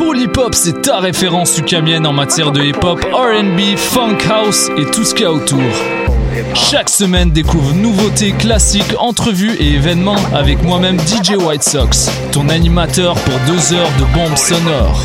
Polypop, c'est ta référence ukamienne en matière de hip-hop, RB, funk house et tout ce qu'il y a autour. Chaque semaine, découvre nouveautés, classiques, entrevues et événements avec moi-même DJ White Sox, ton animateur pour deux heures de bombes sonores.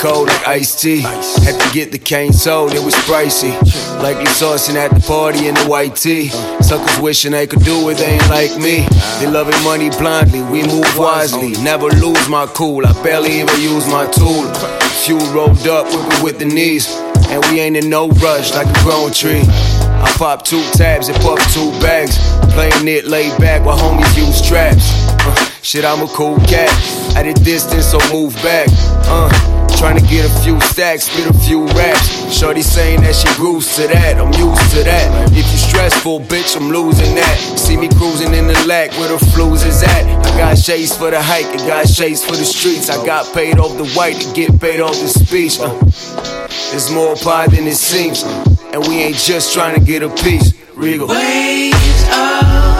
T. Had to get the cane sold, it was pricey. Likely saucing at the party in the white tee. Suckers wishing they could do it, they ain't like me. They loving money blindly, we move wisely. Never lose my cool, I barely even use my tool. Fuel rolled up, whipping with the knees. And we ain't in no rush like a grown tree. I pop two tabs and puff two bags. Playing it laid back while homies use traps. Uh, shit, I'm a cool cat. At a distance, so move back. Uh, Trying to get a few stacks, spit a few raps. Shorty saying that she grooves to that, I'm used to that. If you stressful, bitch, I'm losing that. See me cruising in the lack where the flues is at. I got shades for the hike, I got shades for the streets. I got paid off the white to get paid off the speech. Uh, there's more pie than it seems, and we ain't just trying to get a piece. Regal. Waves of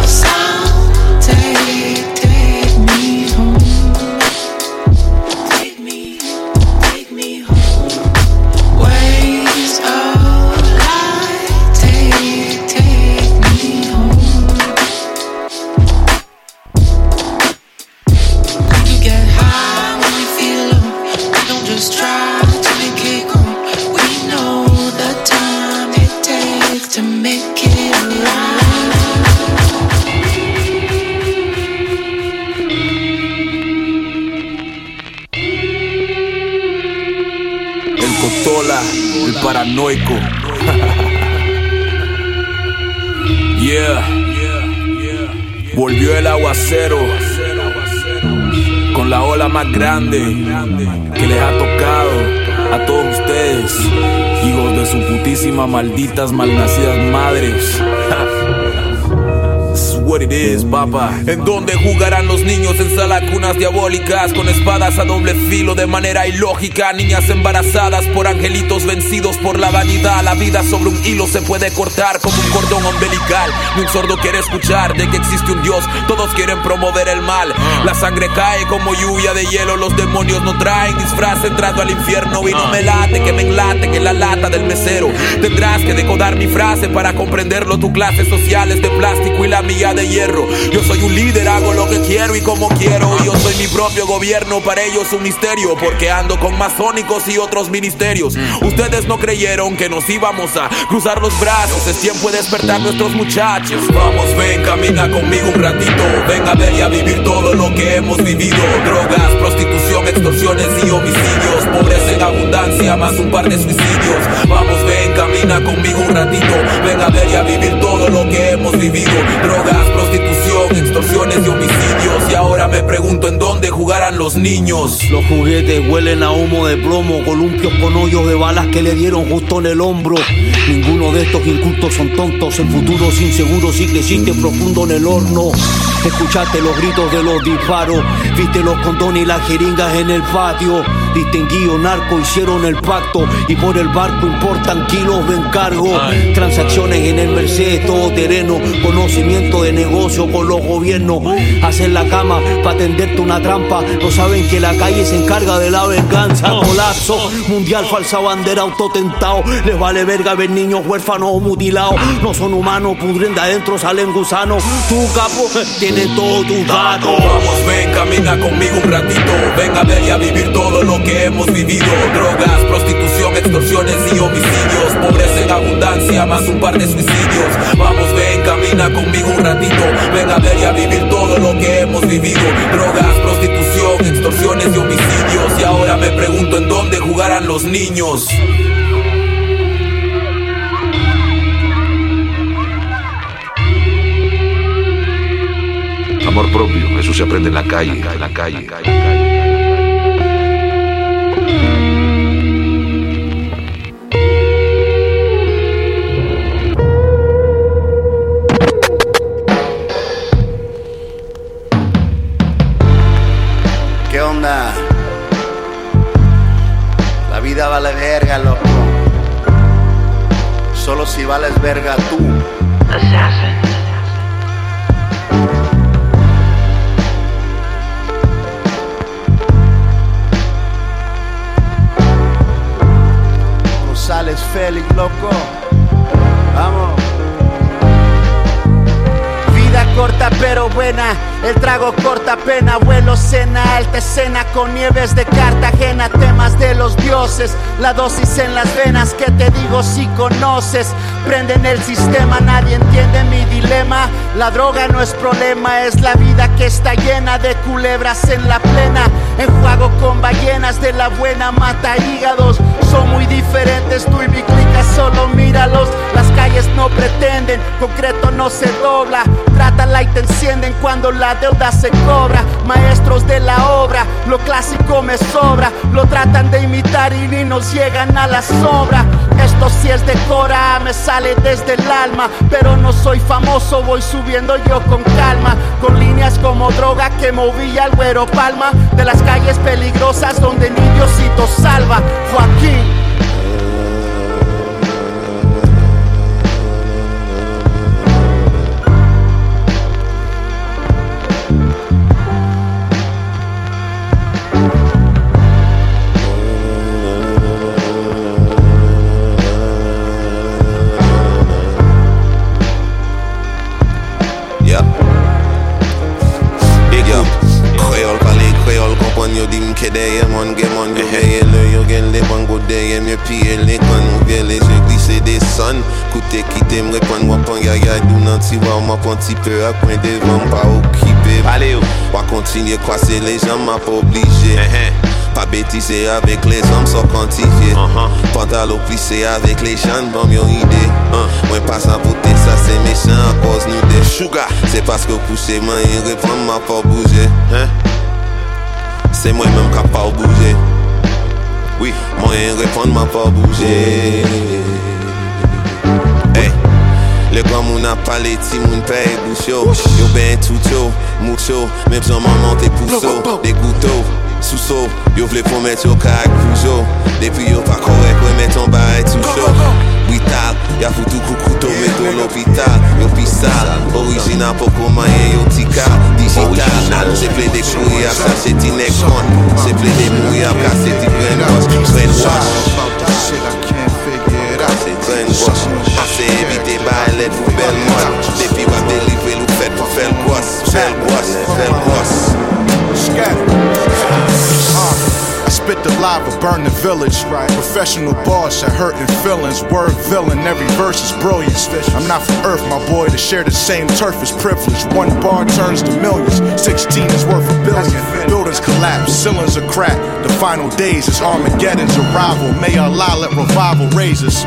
paranoico. yeah. Volvió el aguacero con la ola más grande que les ha tocado a todos ustedes, hijos de su putísima malditas malnacidas madres. what it is, papa. En donde jugarán los niños en salacunas diabólicas con espadas a doble filo de manera ilógica. Niñas embarazadas por angelitos vencidos por la vanidad. La vida sobre un hilo se puede cortar como un cordón umbilical. Ni un sordo quiere escuchar de que existe un Dios. Todos quieren promover el mal. La sangre cae como lluvia de hielo. Los demonios no traen disfraz entrando al infierno. Y no me late que me enlaten en la lata del mesero. Tendrás que decodar mi frase para comprenderlo. Tu clase social es de plástico y la mía de hierro. Yo soy un líder, hago lo que quiero y como quiero. Yo soy mi propio gobierno, para ellos un misterio. Porque ando con masónicos y otros ministerios. Ustedes no creyeron que nos íbamos a cruzar los brazos. Es tiempo de despertar nuestros muchachos. Vamos, ven, camina conmigo un ratito. Ven a ver y a vivir todo lo que hemos vivido. Drogas, prostitución, extorsiones y homicidios. Pobreza en abundancia, más un par de suicidios. Vamos, ven, camina conmigo un ratito. Ven a ver y a vivir todo lo que hemos vivido. Drogas, prostitución, extorsiones y homicidios. Y ahora me pregunto en dónde jugarán los niños. Los juguetes huelen a humo de plomo, columpios con hoyos de balas que le dieron justo en el hombro. Ninguno de estos incultos son tontos, el futuro es inseguro si creciste profundo en el horno. Escuchaste los gritos de los disparos, viste los condones y las jeringas en el patio. Distinguido narco hicieron el pacto y por el barco importan kilos de encargo. Transacciones en el Mercedes todo terreno, conocimiento de negocio con los gobiernos. Hacen la cama para tenderte una trampa. No saben que la calle se encarga de la venganza. Colapso mundial, falsa bandera, autotentado. Les vale verga ver niños huérfanos o mutilados. No son humanos, pudren de adentro, salen gusanos. Tu capo tiene todo tu datos. Vamos, ven, camina conmigo un ratito. Ven a ver y a vivir todo lo que hemos vivido. Drogas, prostitución, extorsiones y homicidios. Pobreza en abundancia, más un par de suicidios. Vamos, ven, camina conmigo un ratito. Ven a ver y a vivir todo lo que hemos vivido. Drogas, prostitución, extorsiones y homicidios. Y ahora me pregunto en dónde jugarán los niños. Amor propio, eso se aprende en la calle, en la calle. En la calle. ¿Qué onda? La vida vale verga, loco. Solo si vales verga tú. González Vamos. Vida corta pero buena, el trago corta pena, vuelo cena, alta escena. Con nieves de Cartagena, temas de los dioses, la dosis en las venas que te digo si conoces, prenden el sistema, nadie entiende mi dilema, la droga no es problema, es la vida que está llena de culebras en la plena, enjuago con ballenas de la buena mata hígados, son muy diferentes tú y mi clica, solo míralos, las calles no pretenden, concreto no se dobla, trátala y te encienden cuando la deuda se cobra. Maestros de la obra, lo clásico me sobra. Lo tratan de imitar y ni nos llegan a la sombra. Sí es de cora, me sale desde el alma. Pero no soy famoso, voy subiendo yo con calma. Con líneas como droga que movía el güero palma. De las calles peligrosas donde ni Diosito salva. Joaquín. Ou mwen pon ti pe ak mwen devan pa okipe Pale ou Wa kontinye kwase le jan mwen pa oblije Pa betise avek le zom so kantifiye Pantalo plisse avek le jan bom yon ide Mwen pasan vote sa se mechan a koz nou de Sugar. Se paske ou pousse man yon repon mwen pa bouje Se mwen menm ka pa ou bouje Oui, mwen yon repon mwen pa bouje Hey Le kwa moun ap pale ti moun pe e bouch yo Yo ben tout yo, mout yo Men bzon man monte pousso De gouto, sous so Yo vle pou met yo ka ak pouzo Depi yo pa korek we met ton ba e Wital, ya foutou koukouto Meto l'hopital, yo pisal Original poko mayen yo tika Digital, se ple de kouri ap sa se ti nek kon Se ple de mouri ap ka se ti Se brainwash Se evite ba let pou bel mod Depi wap delivre lou fet pou fel gwas Fel gwas, fel gwas Uh, I spit the lava, burn the village. Professional boss at hurting feelings. Word villain, every verse is brilliant. I'm not from Earth, my boy, to share the same turf is privilege. One bar turns to millions, 16 is worth a billion. Buildings collapse, ceilings are cracked. The final days is Armageddon's arrival. May Allah let revival raise us.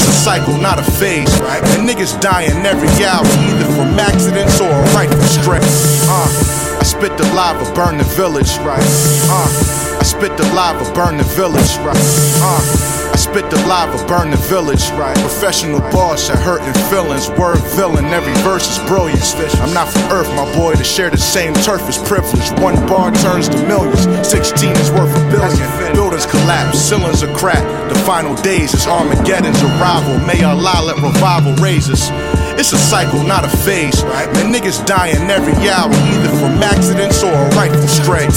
It's a cycle, not a phase. Right. And niggas dying every hour, either from accidents or a rifle strike. Uh, I spit the lava, burn the village. Right. Uh, I spit the lava, burn the village. Right. Uh, spit the lava, burn the village. Right. Professional boss at hurting feelings. Word villain, every verse is brilliant. I'm not from Earth, my boy, to share the same turf is privilege. One bar turns to millions, 16 is worth a billion. Buildings collapse, ceilings are cracked. The final days is Armageddon's arrival. May Allah let revival raise us. It's a cycle, not a phase. Man, niggas dying every hour, either from accidents or a rifle stray.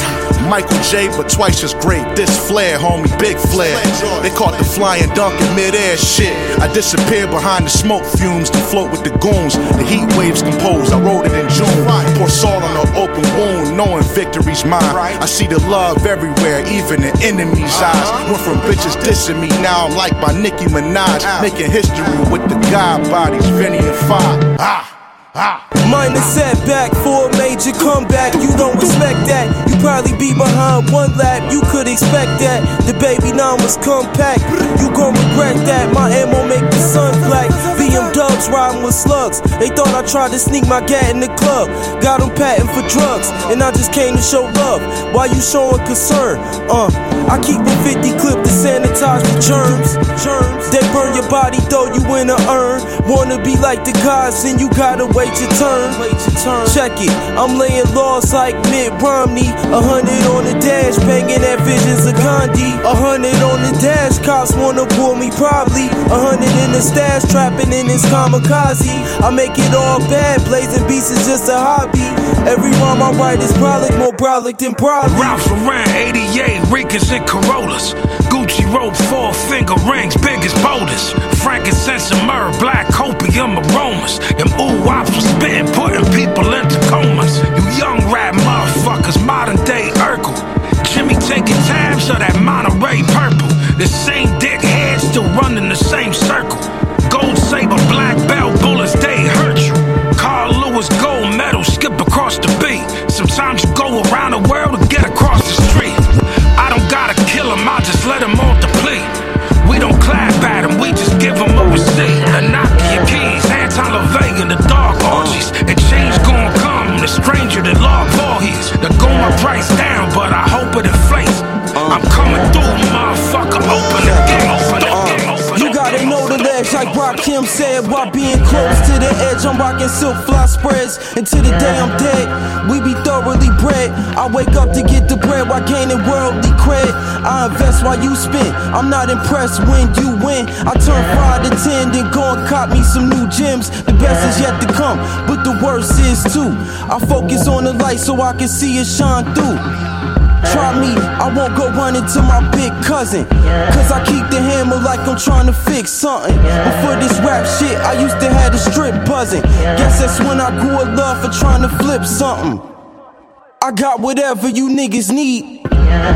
Michael J, but twice as great. This flair, homie, big flair. They caught the flying dunk in midair shit. I disappeared behind the smoke fumes to float with the goons. The heat waves compose, I wrote it in June. Pour salt on an open wound, knowing victory's mine. I see the love everywhere, even in enemies' eyes. Went from bitches dissing me, now I'm like by Nicki Minaj. Making history with the God bodies, Vinny and Five. Ah! Minor setback for a major comeback. You don't respect that. You probably be behind one lap. You could expect that. The baby nine was compact. You gon' regret that. My ammo make the sun black. VM dubs riding with slugs. They thought I tried to sneak my gat in the club. Got them patent for drugs. And I just came to show love. Why you showing concern? Uh, I keep a 50 clip to sanitize the germs. Germs. They burn your body, throw you in a urn. Wanna be like the gods, and you gotta wait your turn. Check it, I'm laying laws like Mitt Romney. A hundred on the dash, banging at visions of Gandhi. A hundred on the dash, cops wanna pull me probably. A hundred in the stash, trapping this kamikaze. I make it all bad, blazing beats is just a hobby. Every rhyme I write is brolic, more brolic than brolic. Ralph around 88, Ricans and Corollas. Gucci rope, four finger rings, big as boulders. Frankincense and myrrh, black copium aromas. Them ooh wops was spitting, putting people into comas. You young rap motherfuckers, modern day Urkel. Jimmy taking tabs of that Monterey purple. The same dick head still running the same circle. Come, the stranger that log Voorhees. The my price down, but I hope like Rakim said. While being close to the edge, I'm rocking silk fly spreads. Until the day I'm dead, we be thoroughly bred. I wake up to get the bread while gaining worldly cred. I invest while you spend. I'm not impressed when you win. I turn five to ten, then go and cop me some new gems. The best is yet to come, but the worst is too. I focus on the light so I can see it shine through. Try me, I won't go running to my big cousin. Cause I keep the hammer like I'm trying to fix something. Before this rap shit, I used to have the strip buzzing. Guess that's when I grew a love for trying to flip something. I got whatever you niggas need.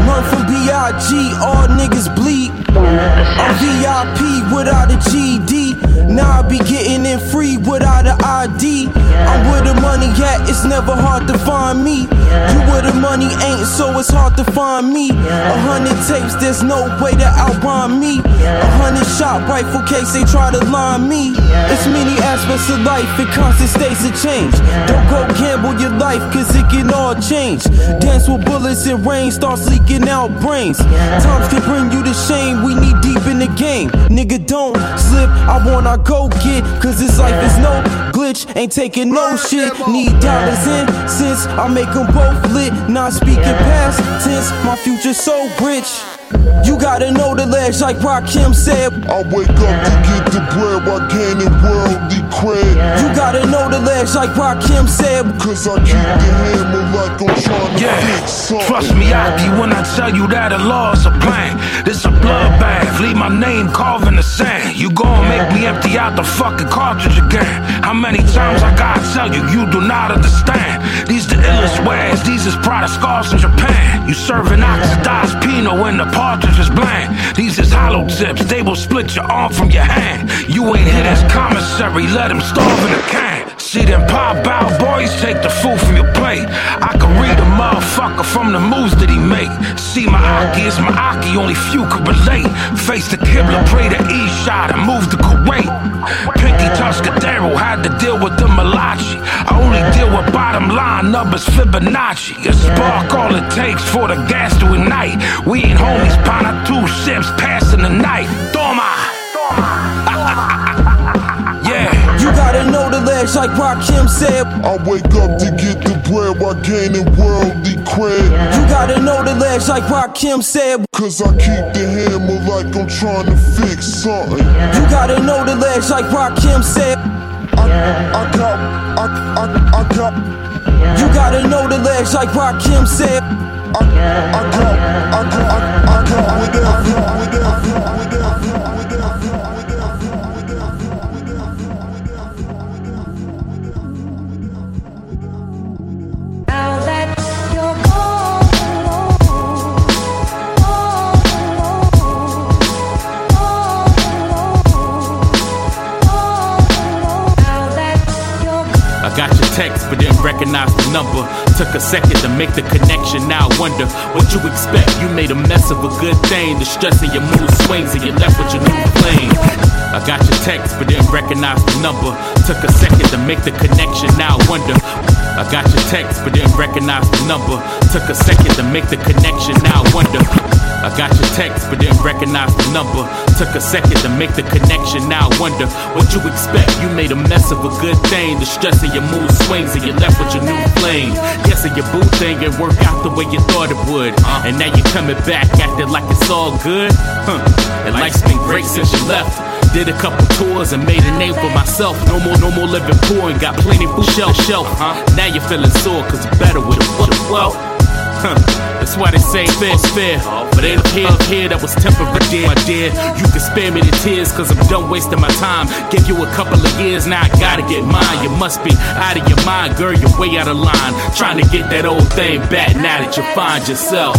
Run from B.I.G., all niggas bleed. I'm VIP without a GD. Now I be getting in free without an ID. I'm where the money at, it's never hard to find me. You where the money ain't, so it's hard to find me. A hundred tapes, there's no way to outrhyme me. A hundred shot rifle case, they try to line me. It's many aspects of life in constant states of change. Don't go gamble your life, cause it can all change. Dance with bullets and rain starts leaking out brains. Times can bring you to shame, we need deep in the game. Nigga, don't slip, I wanna go get, cause this life is no glitch, ain't taking no shit. Need dollars in, since I make them both lit. Not speaking past tense, my future so rich. You gotta know the ledge, like Rakim said. I wake up to get the bread while gaining worldly cred. You gotta know the ledge, like Rakim said. Cause I keep the hammer like I'm trying to Yeah, fix something. trust me, Aki, when I tell you that a law's a plan. This a bloodbath, leave my name carved in the sand. You gon' make me empty out the fucking cartridge again. How many times I gotta tell you, you do not understand. These the illest wares, these is Prada scars from Japan. You serving oxidized Pinot in the partridge is bland. These is hollow tips, they will split your arm from your hand. You ain't hit as commissary, let him starve in a can. See them pop out boys take the food from your plate. I can read a motherfucker from the moves that he make. See my Aki is my Aki, only few could relate. Face the Kibla, pray the E shot and move to Kuwait. Pinky Tuscadero had to deal with the Malachi. I only deal with bottom line numbers, Fibonacci. A spark all it takes for the gas to ignite. We ain't homies, pana two ships passing the night. Toma! Gotta know the ledge, like Rakim said. I wake up to get the bread while gaining worldly cred. You gotta know the ledge, like Rakim said. Cause I keep the hammer like I'm trying to fix something. You gotta know the ledge, like Rakim said. I, I got, I, I, I got, You gotta know the ledge, like Rakim said. I, I got, I got, I, I got whatever, whatever, whatever. Text, but didn't recognize the number. Took a second to make the connection. Now I wonder what you expect. You made a mess of a good thing. The stress in your mood swings and you left with your new flame. I got your text, but didn't recognize the number. Took a second to make the connection. Now I wonder. I got your text, but didn't recognize the number. Took a second to make the connection. Now I wonder. I got your text, but didn't recognize the number. Took a second to make the connection. Now I wonder what you expect. You made a mess of a good thing. The stress in your mood swings and you left with your new flame. Guessing your boo thing and work out the way you thought it would. And now you're coming back, acting like it's all good. Huh. And life's been great since you left. Did a couple tours and made a name for myself. No more, no more living poor and got plenty food shelf shelf. Huh? Now you're feeling sore cause you're better with a a wealth. Huh. That's why they say fair's fair. But ain't a here, here that was temporary, dear, my dear. You can spare me the tears, cause I'm done wasting my time. Give you a couple of years, now I gotta get mine. You must be out of your mind, girl, you're way out of line. Trying to get that old thing back now that you find yourself.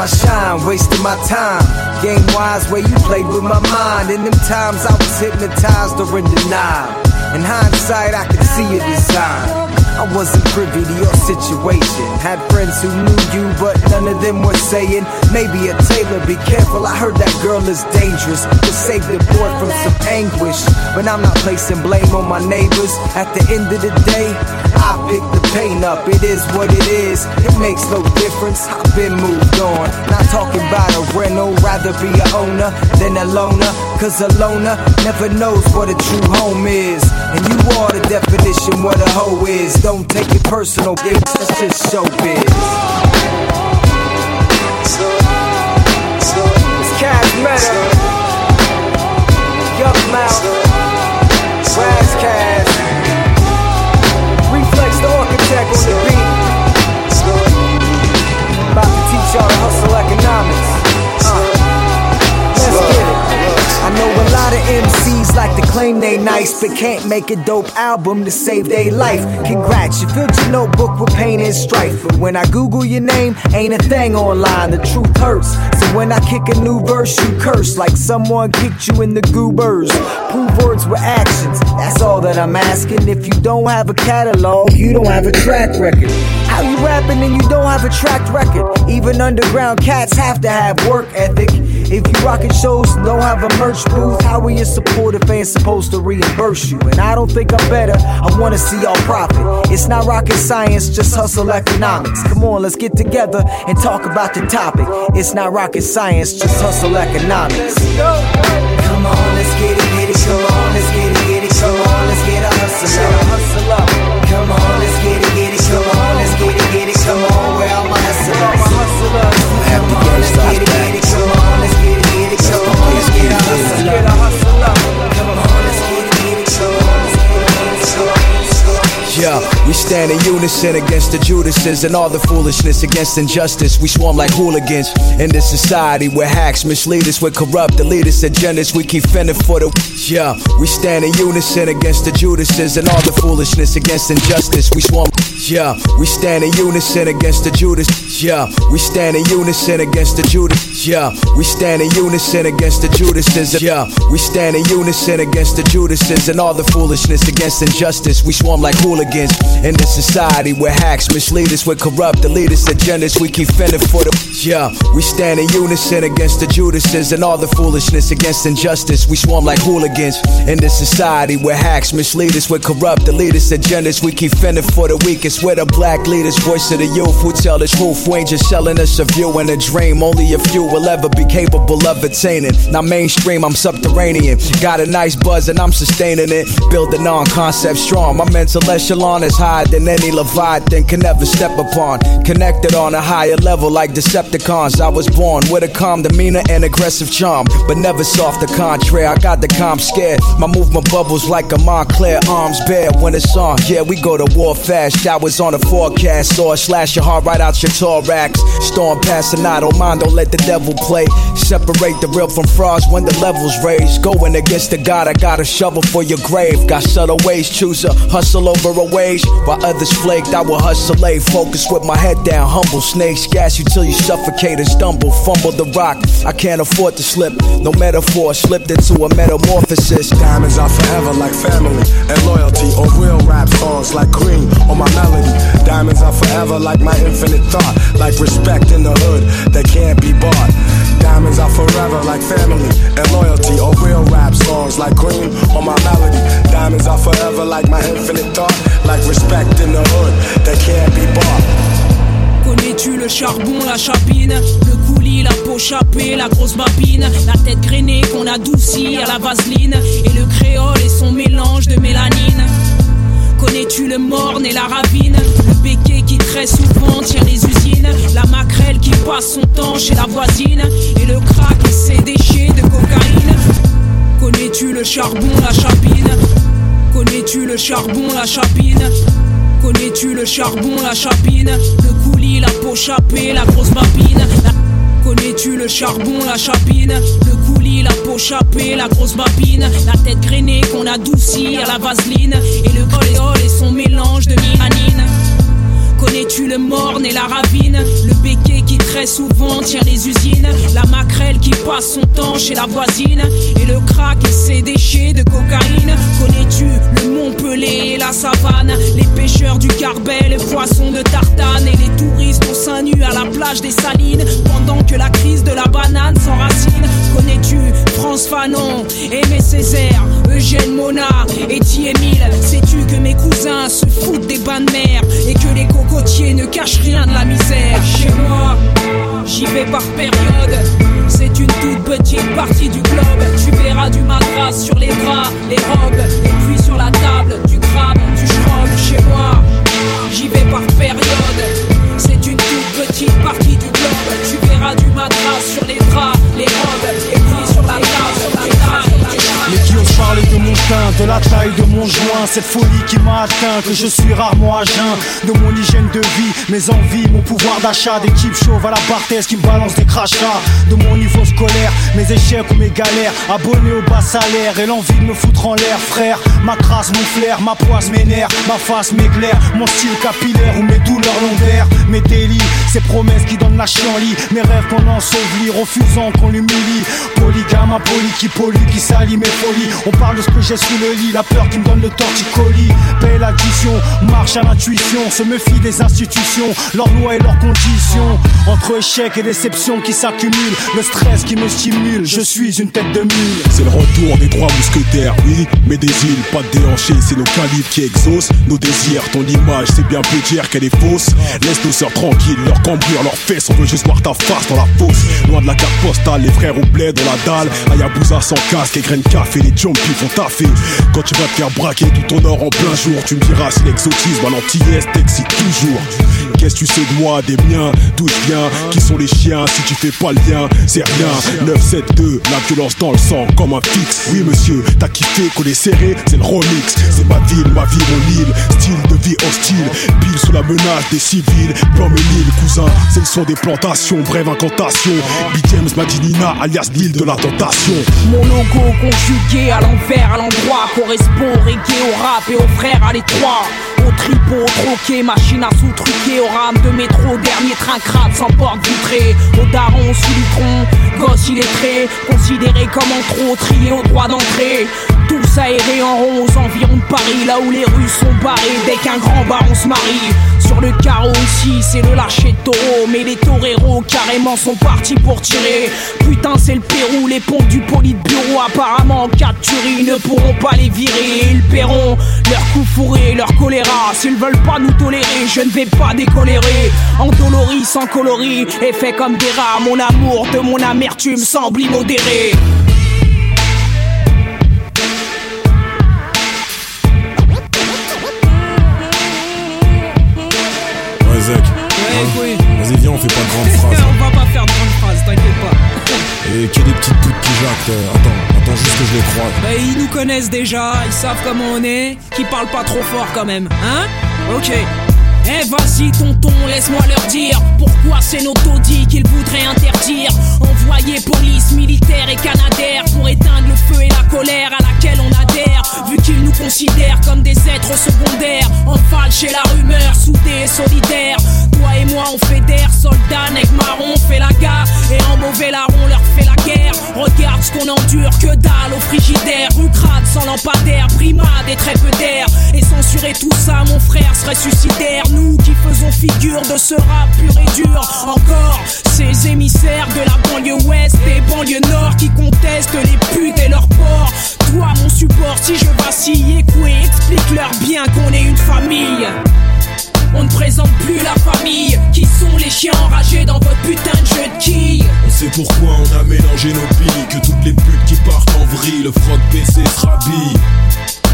My shine, wasting my time. Game wise, where you played with my mind. In them times, I was hypnotized or in denial. In hindsight, I could see your design. I wasn't privy to your situation. Had friends who knew you, but none of them were saying, maybe a tailor, be careful. I heard that girl is dangerous. To save the boy from some anguish. But I'm not placing blame on my neighbors. At the end of the day, I pick the pain up. It is what it is. It makes no difference. I've been moved on. Not talking about a rental, rather be a owner than a loner. Cause a loner never knows what a true home is. And you are the definition what a hoe is. Don't take it personal, bitch. That's just showbiz. It's cash. Young mouth. MCs like to claim they nice, but can't make a dope album to save their life. Congrats, you filled your notebook with pain and strife. But when I Google your name, ain't a thing online. The truth hurts. So when I kick a new verse, you curse like someone kicked you in the goobers. Prove words with actions. That's all that I'm asking. If you don't have a catalog, you don't have a track record. You rapping and you don't have a track record? Even underground cats have to have work ethic. If you rockin' shows and don't have a merch booth, how are you supportive if ain't supposed to reimburse you? And I don't think I'm better, I wanna see y'all profit. It's not rocket science, just hustle economics. Come on, let's get together and talk about the topic. It's not rocket science, just hustle economics. Come on, let's get it, get it, come on, let's get it, get it, come on, let's get a. Hustle up. Come on, stand in unison against the Judases and all the foolishness against injustice. We swarm like hooligans in this society where hacks mislead us with corrupt elitist agendas. We keep fending for the. Yeah, we stand in unison against the Judases and all the foolishness against injustice. We swarm. Yeah, we stand in unison against the Judas. Yeah, we stand in unison against the Judas. Yeah, we stand in unison against the Judases. Yeah, we stand in unison against the Judases and all the foolishness against injustice. We swarm like hooligans this society where hacks mislead us with corrupt elitist agendas. We keep fending for the. Yeah, we stand in unison against the Judases and all the foolishness against injustice. We swarm like hooligans in this society where hacks mislead us with corrupt elitist agendas. We keep fending for the weakest. We're the black leaders, voice of the youth who tell the truth. We ain't just selling us a view and a dream. Only a few will ever be capable of attaining. Now mainstream, I'm subterranean. Got a nice buzz and I'm sustaining it. Building on concept strong. My mental echelon is than any Leviathan can ever step upon. Connected on a higher level like Decepticons. I was born with a calm demeanor and aggressive charm, but never soft the contrary. I got the calm scared. My movement bubbles like a Montclair arms bare when it's on. Yeah, we go to war fast. Showers on the forecast. Or slash your heart right out your thorax. Storm the night. Oh, mind, don't let the devil play. Separate the real from frauds when the levels raise. Going against the God, I got a shovel for your grave. Got subtle ways, choose a hustle over a wage. While others flaked, I will hustle lay focus with my head down. Humble snakes, gas you till you suffocate and stumble. Fumble the rock, I can't afford to slip. No metaphor, slipped into a metamorphosis. Diamonds are forever like family and loyalty, or real rap songs like cream on my melody. Diamonds are forever like my infinite thought, like respect in the hood that can't be bought. Diamonds are forever like family. And loyalty, or real rap songs like cream on my melody. Diamonds are forever like my infinite thought, like respect in the hood that can't be bought. Connais-tu le charbon, la chapine, le coulis, la peau chapée, la grosse babine, la tête grainée qu'on adoucit à la vaseline, et le créole et son mélange de mélanine Connais-tu le morne et la ravine? Le béquet qui très souvent tire les usines. La maquerelle qui passe son temps chez la voisine. Et le crack et ses déchets de cocaïne. Connais-tu le charbon, la chapine? Connais-tu le charbon, la chapine? Connais-tu le charbon, la chapine? Le coulis, la peau chapée, la grosse babine Connais-tu le charbon, la chapine? Le coulis, la peau chapée, la grosse babine. La tête grainée qu'on adoucit à la vaseline. Et le coléol et son mélange de milanine Connais-tu le morne et la ravine? Le béquet qui très souvent tire les usines La maquerelle qui passe son temps chez la voisine Et le crack et ses déchets de cocaïne. Connais-tu le Montpellier et la savane? Les pêcheurs du Carbet, les poissons de tartane Et les touristes au sein nu à la plage des Salines Pendant que la crise de la banane s'enracine. Connais-tu France Fanon, Aimé Césaire, Eugène Mona et Émile Sais-tu que mes cousins se foutent des bains de mer Et que les cocotiers ne cachent rien de la misère. Chez moi, j'y vais par période. C'est une toute petite partie du globe. Tu verras du madras sur les draps, les robes Et puis sur la table, du crabe, du schrob Chez moi, j'y vais par période. C'est une toute petite partie du globe. Tu verras du madras sur les draps, les robes Et puis sur la table, parler de mon teint, de la taille de mon joint. Cette folie qui m'a atteint, que je suis rarement à jeun. De mon hygiène de vie, mes envies, mon pouvoir d'achat. D'équipe chauve à la barthèse qui me balance des crachats. De mon niveau scolaire, mes échecs ou mes galères, abonné au bas salaire et l'envie de me foutre en l'air, frère. Ma crasse, mon flair, ma poisse m'énerve, ma face m'éclaire, mon style capillaire ou mes douleurs lombaires, mes délits, ces promesses qui donnent la chienlit, mes rêves qu'on ensevelit, refusant qu'on l'humilie. Polygame, impoli, qui pollue, qui salit mes folies. Parle de ce que j'ai sous le lit, la peur qui me donne le torticolis. Belle addition, marche à l'intuition, se méfie des institutions, leurs lois et leurs conditions. Entre échecs et déceptions qui s'accumulent, le stress qui me stimule, je suis une tête de mule. C'est le retour des trois mousquetaires, oui, mais des îles, pas de déhanchés, c'est nos calibres qui exaucent nos désirs. Ton image, c'est bien peu dire qu'elle est fausse. Laisse nos sœurs tranquilles, leur cambrure, leurs fesses, on veut juste voir ta face dans la fosse. Loin de la carte postale, les frères au bled dans la dalle. Ayabusa sans casque et graines café, les font taffer. Quand tu vas te faire braquer tout ton or en plein jour, tu me diras si l'exotisme à l'antillais t'excite toujours. Qu'est-ce que tu sais de moi, des miens, d'où je viens, qui sont les chiens, si tu fais pas le lien, c'est rien. 972, la violence dans le sang, comme un fixe. Oui, monsieur, t'as kiffé est serré, c'est le remix. C'est ma ville, ma vie, mon île, style de vie hostile, pile sous la menace des civils. Blanc Ménil, cousin, c'est le son des plantations, brève incantation. Big James Madinina, alias l'île de la tentation. Mon logo conjugué à l'envers, à l'endroit correspond au reggae, au rap et aux frères à l'étroit. Tripot, troqué, machine à sous-truquer, au rame de métro, dernier train crade sans porte vitrée. Au daron sous litron, gosse illettré, considéré comme en trop, trié au droit d'entrée. Tous aérés en rond aux environs de Paris, là où les rues sont barrées dès qu'un grand baron se marie. Sur le carreau ici, c'est le lâcher de taureau, mais les toreros carrément sont partis pour tirer. Putain, c'est le Pérou, les pompes du bureau apparemment en ne pourront pas les virer. Ils paieront leur coup fourré, leur choléra. S'ils veulent pas nous tolérer, je ne vais pas décolérer. Endoloris sans coloris, et fait comme des rats. Mon amour de mon amertume semble immodéré. On fait pas de grandes phrases. On va pas faire de grandes phrases, t'inquiète pas. Et qu'il y a des petites putes qui jactent. euh, Attends, attends juste que je les croise. Bah, ils nous connaissent déjà, ils savent comment on est, qui parlent pas trop fort quand même, hein? Ok. Eh vas-y tonton, laisse-moi leur dire Pourquoi c'est nos taudis qu'ils voudraient interdire? Envoyer police, militaire et canadair Pour éteindre le feu et la colère à laquelle on Vu qu'ils nous considèrent comme des êtres secondaires. En falle chez la rumeur, soudés et solidaires Toi et moi on fédère, soldats, nègres marron, on fait la gare. Et en mauvais larron on leur fait la guerre. Regarde ce qu'on endure, que dalle au frigidaire. Rucrade sans lampadaire, primade et très peu d'air. Et censurer tout ça mon frère serait suicidaire. Nous qui faisons figure de ce rap pur et dur. Encore ces émissaires de la banlieue ouest et banlieue nord Qui contestent les putes et leurs porcs. Toi mon support si je vacille écoué Explique-leur bien qu'on est une famille on ne présente plus la famille Qui sont les chiens enragés dans votre putain de jeu de quilles On sait pourquoi on a mélangé nos billes. Que toutes les putes qui partent en vrille, le froc baissé se rhabille.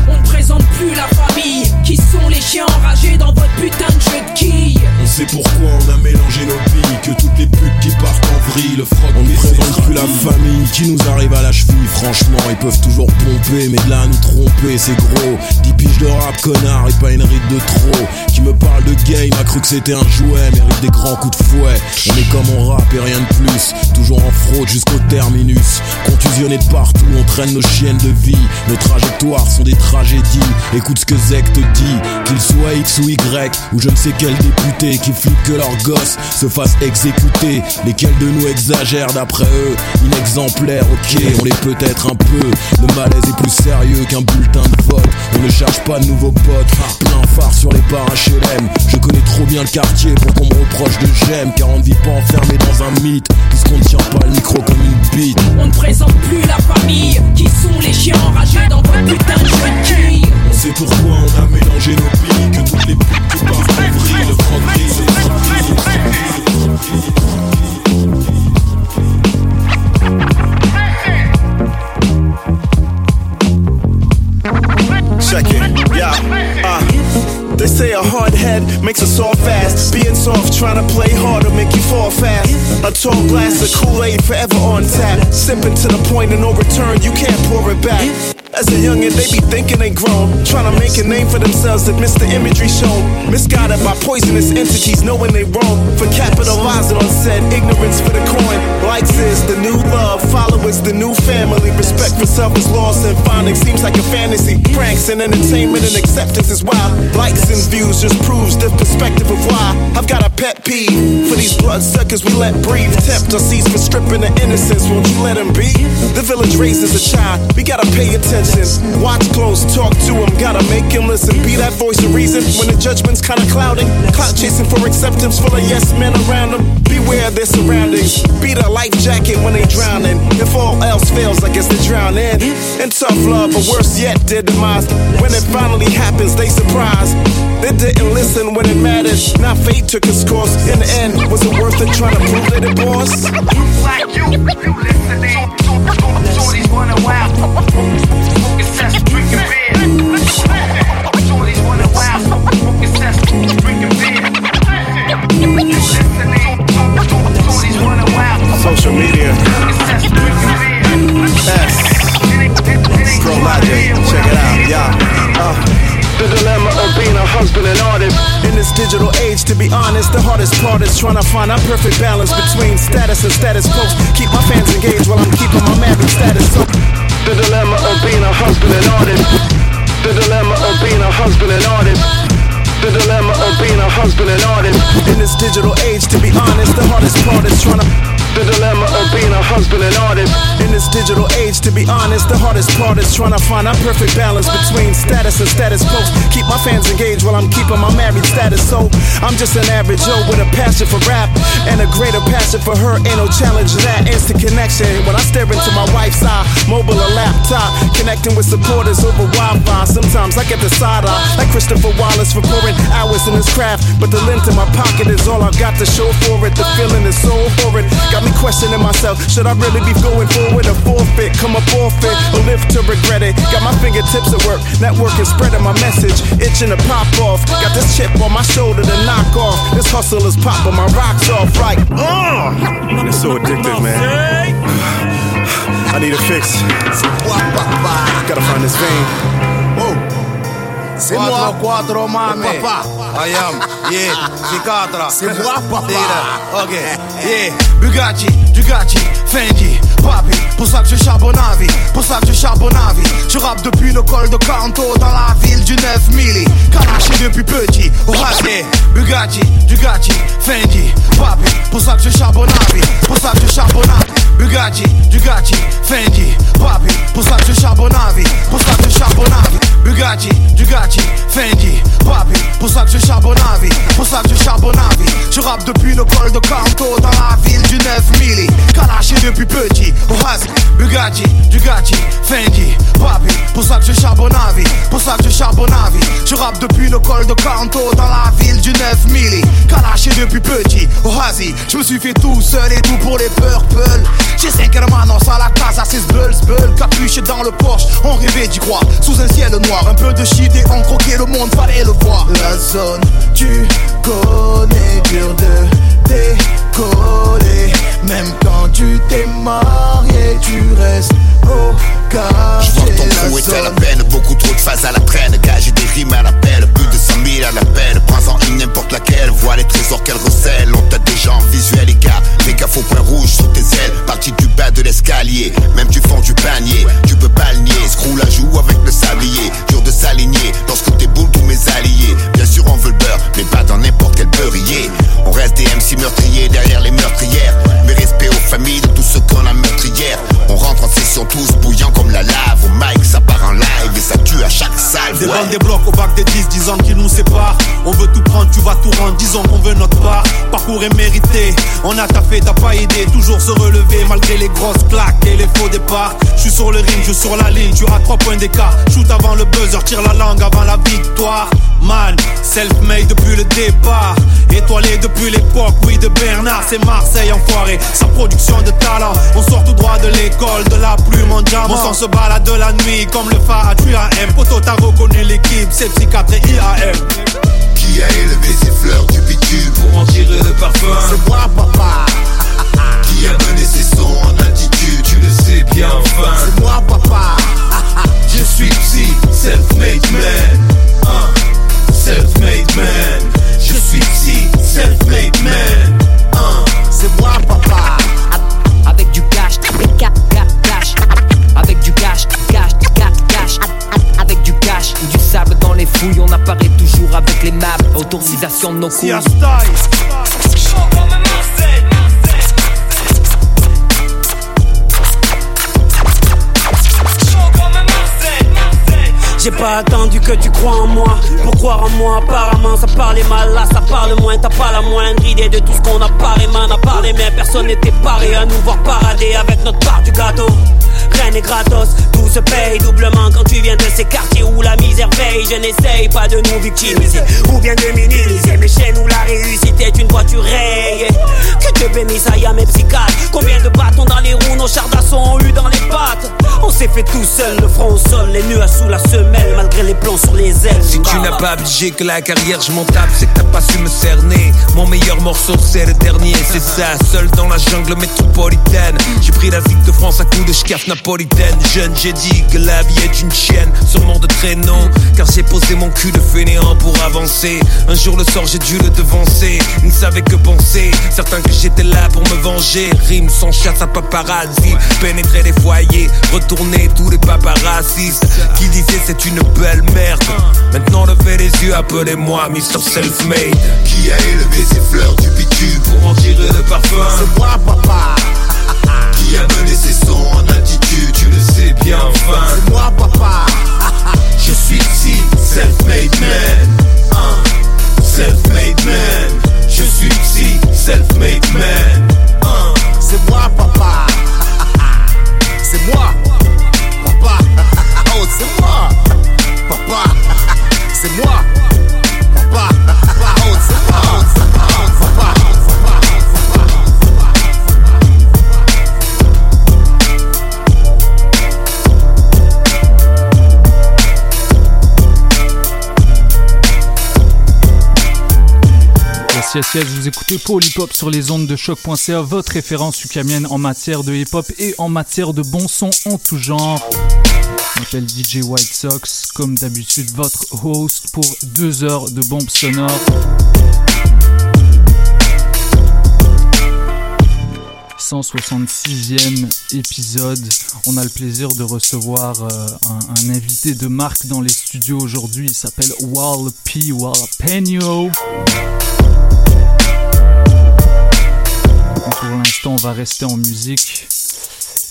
On ne présente plus la famille Qui sont les chiens enragés dans votre putain de jeu de quilles On sait pourquoi on a mélangé nos billes. Que toutes les putes qui partent en vrille, le On ne présente plus la famille qui nous arrive à la cheville. Franchement, ils peuvent toujours pomper, mais de là à nous tromper, c'est gros. 10 piges de rap, connard, et pas une ride de trop. Qui me parle de game, a cru que c'était un jouet, mérite des grands coups de fouet. On est comme on rap et rien de plus. Toujours en fraude jusqu'au terminus. Contusionné de partout, on traîne nos chiennes de vie. Nos trajectoires sont des tragédies. Écoute ce que Zek te dit, qu'il soit X ou Y, ou je ne sais quel député qui flippe que leur gosse se fasse exécuter. Lesquels de nous exagèrent d'après eux? Inexemplaires, ok, on l'est peut-être un peu. Le malaise est plus sérieux qu'un bulletin de vote. On ne cherche pas de nouveaux potes, plein phare sur les parts. Je connais trop bien le quartier pour qu'on me reproche de j'aime, car on ne vit pas enfermé dans un mythe, puisqu'on ne tient pas le micro comme une bite. On ne présente plus la famille Qui sont les chiens enragés dans votre putain de jeu sait pourquoi on a mélangé nos toutes les Check it, yeah. Uh, they say a hard head makes a soft fast. Being soft, trying to play hard will make you fall fast. A tall glass of Kool Aid forever on tap. Sipping to the point of no return, you can't pour it back. As a youngin', they be thinking they grown. Trying to make a name for themselves that miss the imagery shown. Misguided by poisonous entities, knowing they wrong. For capitalizing on said ignorance for the coin. Likes is the new love, followers the new family. Respect for self is lost and finding seems like a fantasy. Pranks and entertainment and acceptance is wild. Likes and views just proves the perspective of why. I've got a pet peeve for these bloodsuckers we let breathe. Tempt or cease for stripping the innocence. Won't you let him be? The village raises a child. We gotta pay attention. Watch close, talk to him. Gotta make him listen. Be that voice of reason when the judgment's kinda clouding. Clout chasing for acceptance, full of yes men around them. Beware their surroundings. Be the life jacket when they drowning. If all else fails, I guess they drown in. And tough love, but worse yet, their demise. When it finally happens, they surprise. They didn't listen when it mattered. Now fate took its course. In the end, was it worth it trying to prove that it was? Like you, you listening. Shorties running wild. Smoking cess, drinking beer. Shorties running wild. Smoking cess, drinking beer. You listening. Shorties running wild. Social media. S. Pro Logic. Check it out. Yeah. Uh. The dilemma of being a husband and artist. In this digital age, to be honest, the hardest part is trying to find a perfect balance between status and status quo. Keep my fans engaged while I'm keeping my married status. So, the dilemma of being a husband and artist. The dilemma of being a husband and artist. The dilemma of being a husband and artist. In this digital age, to be honest, the hardest part is trying to. The dilemma of being a husband and artist. In this digital age, to be honest, the hardest part is trying to find a perfect balance between status and status quo. Keep my fans engaged while I'm keeping my married status. So I'm just an average Joe with a passion for rap and a greater passion for her. Ain't no challenge that instant connection. When I stare into my wife's eye, mobile or laptop, connecting with supporters over Wi-Fi. Sometimes I get the side eye, like Christopher Wallace for pouring hours in his craft. But the lint in my pocket is all I've got to show for it. The feeling is so horrid. Got me questioning myself. Should I really be going forward or forfeit? Come up forfeit or live to regret it? Got my fingertips at work, networking, spreading my message, itching to pop off. Got this chip on my shoulder to knock off. This hustle is popping my rocks off right. Uh, it's so addictive, man. I need a fix. Gotta find this vein. C'est moi. 4 mame. Papa. I am. Yeah. Psychiatre. C'est moi, papa. Ok. Yeah. Bugatti, Dugatti, Fendi, Papi. Pour ça que je charbonne à vie. Pour ça que je charbonne à vie. Je rappe depuis le col de Canto dans la ville du 9 milli. Depuis petit. Au rasé. Bugatti, Dugatti, Fendi, Papi. Pour ça que je charbonne à vie. Pour ça que je charbonne à vie. Bugatti, Dugatti, Fendi, Papi. Pour ça que je charbonne à vie. Pour ça que je charbonne à vie. Bugatti, Dugatti, Fendi, Papi. Pour ça que je charbonne à vie. Pour ça que je charbonne à vie. Je rappe depuis le col de Canto dans la ville du 9 milli. Depuis petit. Rasé. Bugatti, Dugatti, Fendi, Papi. Pour ça que je charbonne à vie. Pour ça que je charbonne à vie. Je rappe depuis le col de Canto dans la ville du 9 milli. Calaché depuis petit. Rasé. Je me suis fait tout seul et tout pour les purple. J'ai 5 hermanos à la casa, c'est bulls, bulls. Capuché dans le Porsche, on rêvait d'y croire. Sous un ciel noir, un peu de shit et on croquait le monde, fallait le voir. La zone, tu connais, dur de décoller. Même quand tu t'es marié, tu restes au Je quartier. vois ton crew est à la peine, beaucoup trop de phases à la traîne Gagé des rimes à l'appel, plus de 100 000 à la peine Prends-en une n'importe laquelle, vois les trésors qu'elle recèle. On t'a déjà en visuel, gars, fais gaffe au point rouge sur tes ailes. Parti du bas de l'escalier, même du fond du panier. Tu peux pas le nier, screw la joue avec le sablier. Dur de s'aligner, lorsque t'es boule tous mes alliés. Bien sûr on veut le beurre, mais pas dans n'importe quel beurrier. On reste des MC meurtriers derrière les meurtrières. Mais respect aux familles de tous ceux qu'on a meurtrières. On rentre en session tous bouillants comme la lave. Au mic ça part en live et ça tue à chaque salle. Des ouais. bandes, des blocs au bac des 10, 10 ans qui nous On veut tout prendre, tu vas tout rendre, disons qu'on veut notre part. Parcours est mérité, on a taffé, t'as pas idée. Toujours se relever malgré les grosses claques et les faux départs. Je suis sur le ring, je suis sur la ligne, tu as 3 points d'écart. Shoot avant le buzzer, tire la langue avant la victoire. Man, self-made depuis le départ. Étoilé depuis l'époque, oui, de Bernard, c'est Marseille enfoiré. Sa production de talent, on sort tout droit de l'école, de la plume en diamant. Mon sang se balade de la nuit comme le phare à M. Poto, t'as reconnu l'équipe, c'est psychiatre et IAM. Qui a élevé ses fleurs du bitume Pour en tirer le parfum C'est moi papa Qui a donné ses sons en attitude Tu le sais bien enfin C'est moi, papa. Je self-made man. Je suis ici, self-made man. Hein. C'est moi, papa. Avec du cash, cash, cash. Avec du cash, cash, cash, cash. Avec du cash du sable dans les fouilles, on apparaît toujours avec les maps. Autorisation de nos couilles. J'ai pas attendu que tu crois en moi. Pour croire en moi apparemment ça parlait mal. Là ça parle moins. T'as pas la moindre idée de tout ce qu'on a parlé Man. A parlé mais personne n'était paré. À nous voir parader avec notre part du gâteau Rien n'est gratos, tout se paye doublement quand tu viens de ces quartiers où la misère veille. Je n'essaye pas de nous victimiser ou bien de minimiser. Mais chez nous, la réussite est une voiture rayée. Que Dieu bénisse à mes psychiatres. Combien de bâtons dans les roues, nos chars d'assaut ont eu dans les pattes? On s'est fait tout seul, le front au sol, les nuages sous la semelle, malgré les plombs sur les ailes. Si tu n'as pas budget que la carrière je m'en tape C'est que t'as pas su me cerner Mon meilleur morceau c'est le dernier C'est ça, seul dans la jungle métropolitaine J'ai pris la ville de France à coup de schcaf napolitaine Jeune j'ai dit que la vie est une chienne. Sûrement de traîneau Car j'ai posé mon cul de fainéant pour avancer. Un jour le sort j'ai dû le devancer. Il ne savait que penser. Certains que j'étais là pour me venger. Rime sans chasse à paparazzi. Pénétrer les foyers. Retourner tous les paparazzistes Qui disaient c'est une belle merde. Maintenant levez les yeux, appelez-moi Mr. Self-Made. Qui a élevé ces fleurs du bitume pour en tirer le parfum? C'est moi papa Qui a mené ses sons en attitude, tu le sais bien enfin. C'est moi papa. Je suis ici, self-made man. Hein, Self-made man. Je suis ici, self-made man. Hein. C'est moi papa. C'est moi Papa. Oh c'est moi Papa. C'est moi Yes, yes, vous écoutez Hop sur les ondes de choc.ca, votre référence ukamienne en matière de hip hop et en matière de bon son en tout genre. Je m'appelle DJ White Sox, comme d'habitude votre host pour deux heures de bombes sonores. « 166e épisode. On a le plaisir de recevoir euh, un, invité de marque dans les studios aujourd'hui. Il s'appelle Wal P. Pour l'instant, on va rester en musique.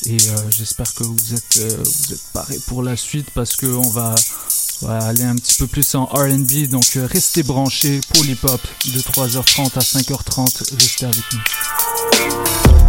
Et euh, j'espère que vous êtes, euh, vous êtes parés pour la suite parce qu'on va, on va aller un petit peu plus en RB. Donc euh, restez branchés pour l'hip-hop de 3h30 à 5h30. Restez avec nous.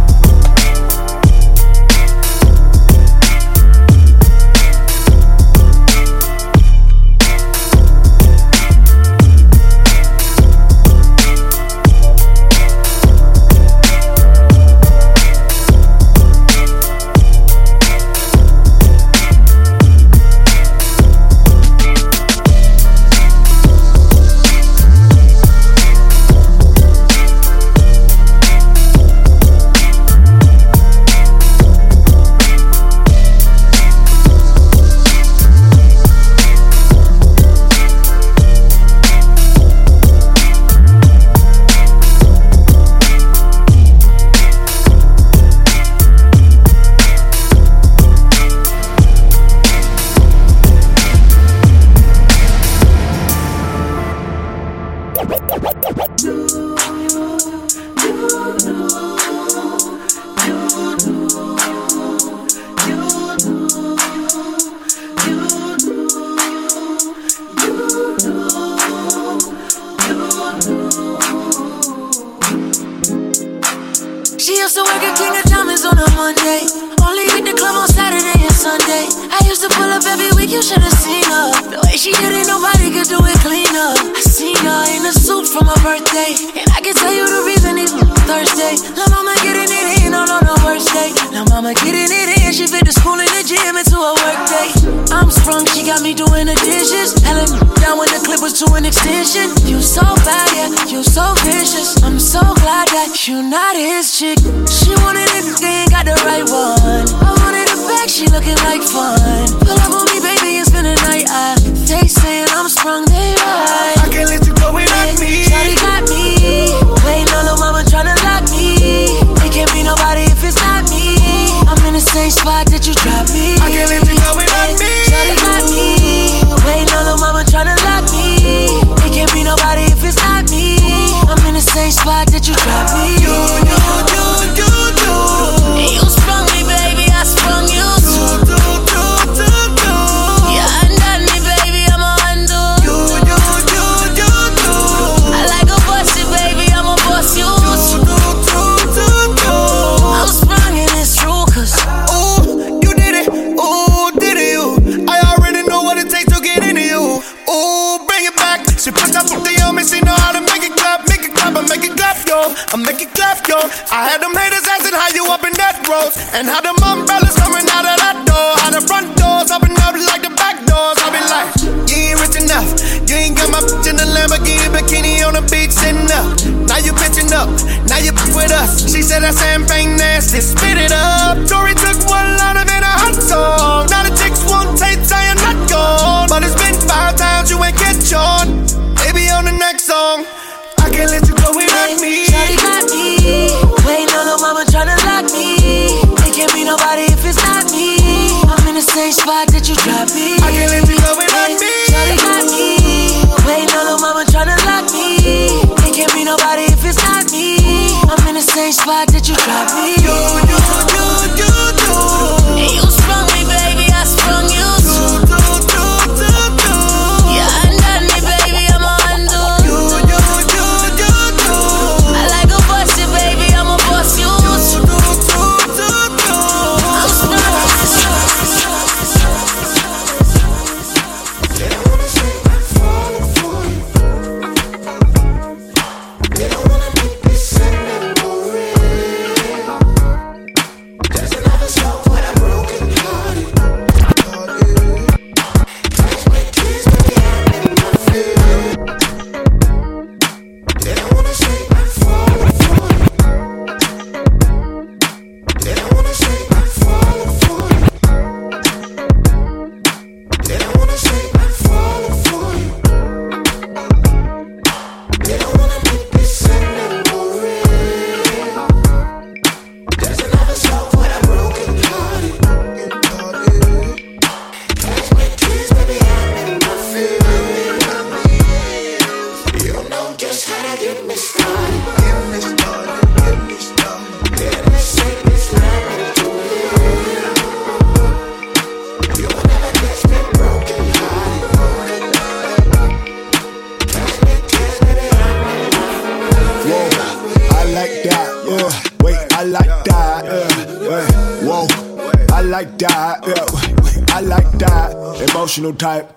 You not his chick. She wanted ain't got the right one. I wanted it back, she looking like fun. Pull up on me, baby, and spend the night. I, they saying I'm sprung, they right. I can't let you go without me. Shawty got me. Waiting on the mama tryna lock me. It can't be nobody if it's not me. I'm in the same spot that you dropped in the same spot that you dropped type, emotional like,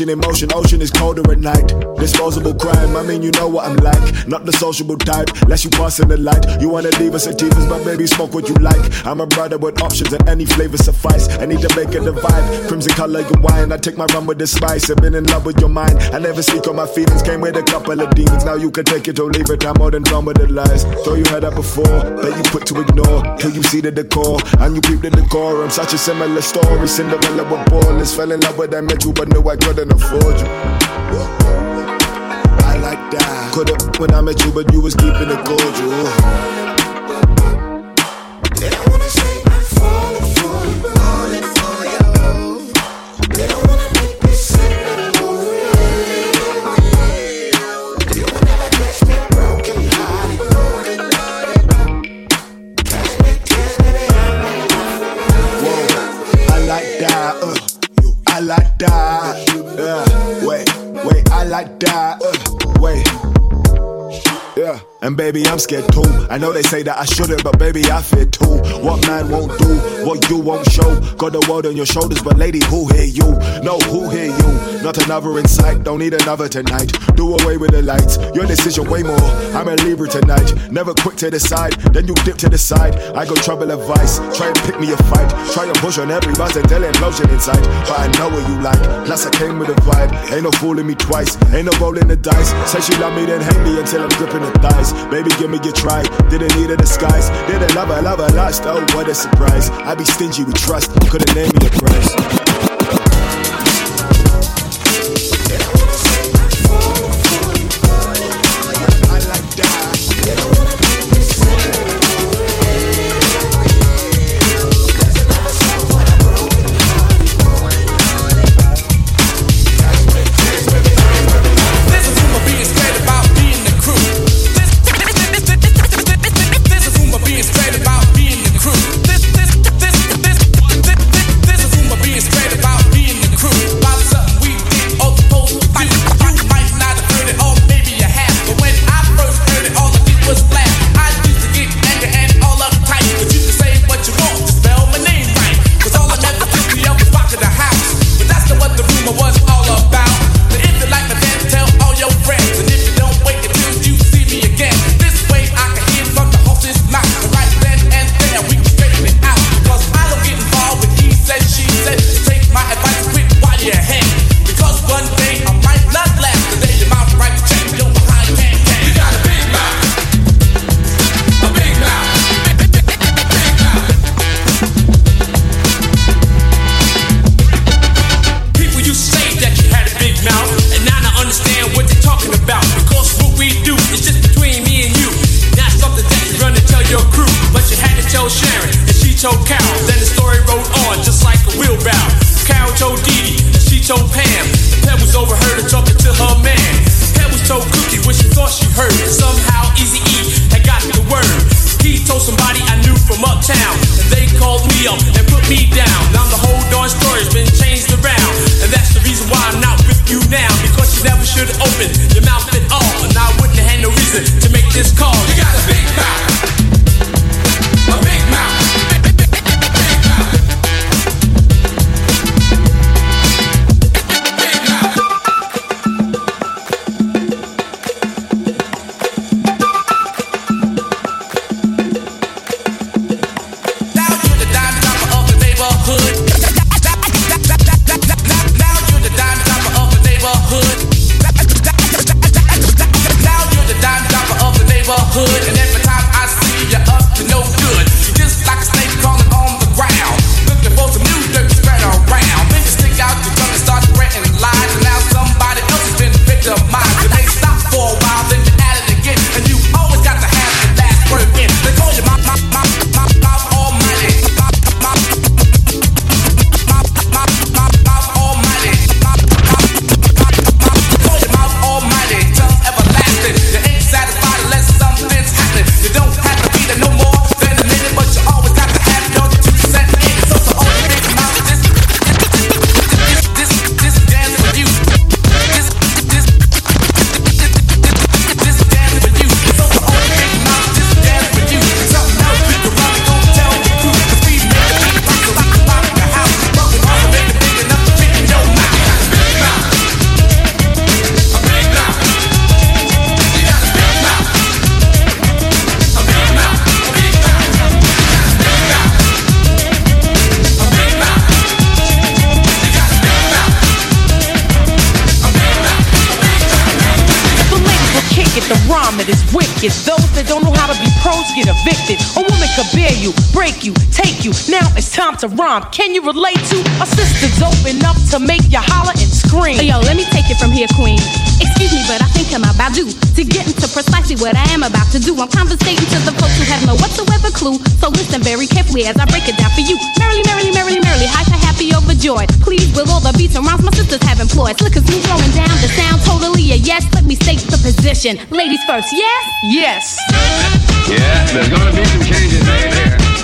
emotion, emotion, ocean is colder at night. Disposable crime, I mean, you know what I'm like. Not the sociable type, less you pass in the light. You wanna leave us at divas, but baby, smoke what you like. I'm a brother with options and any flavor suffice. I need to make it a vibe. Crimson color, your wine. I take my run with the spice. I've been in love with your mind. I never speak on my feelings. Came with a couple of demons. Now you can take it or leave it. I'm more than done with the lies. Thought you had that before, but you put to ignore. Till you see the decor, and you peep the decorum. Such a similar story. Cinderella with ballers. Fell in love with I met you, but knew I couldn't afford you. I like that. Could've when I met you, but you was keeping it cordial. I I that. Uh, wait. And baby, I'm scared too. I know they say that I shouldn't, but baby, I fear too. What man won't do, what you won't show. Got the world on your shoulders, but lady, who hear you? No, who hear you? Not another in sight, don't need another tonight. Do away with the lights, your decision way more. I'm a Libra tonight, never quick to decide. Then you dip to the side. I go trouble advice, try and pick me a fight. Try and push on every buzz until implosion inside. But I know what you like, plus I came with a vibe. Ain't no fooling me twice, ain't no rolling the dice. Say she love me, then hate me until I'm gripping the thighs. Baby, give me your try. Didn't need a disguise. Didn't love her, love her lost. Oh, what a surprise. I be stingy with trust. Couldn't name me a price. Is. Those that don't know how to be pros get evicted. A woman could bear you, break you, take you. Now it's time to rhyme. Can you relate to a sister's open up to make you holler and scream? Yo, let me take it from here, queen. Excuse me, but I think I'm about due to get into precisely what I am about to do. I'm conversating to the folks who have no whatsoever clue. So listen very carefully as I break it down for you. Merrily, merrily, merrily, merrily, hyper, happy, overjoyed. Please, with all the beats and rhymes my sisters have employed. Slick as smooth rolling down the sound, totally a yes. Let me state the position. Ladies first, yes? Yes. Yeah, there's gonna be some changes made here.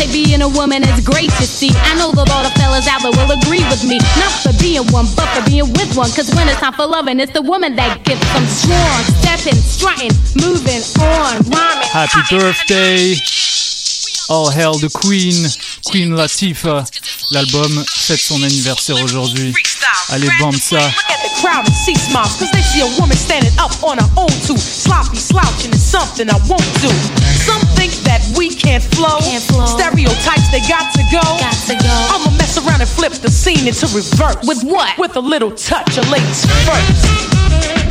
Say being a woman is great to see. I know that all the fellas out there will agree with me. Not for being one, but for being with one. Cause when it's time for loving, it's the woman that gets them strong. Stepping, strutting, moving on, rhyming. Happy birthday! All hail the Queen, Queen Latifah. L'album fête son anniversaire aujourd'hui. Allez, bombe ça. Look at the crowd and see smiles, cause they see a woman standing up on her own too. Sloppy slouching is something I won't do. Some think that we can't flow. Stereotypes, they got to go. I'ma mess around and flip the scene into reverse. With what? With a little touch of first.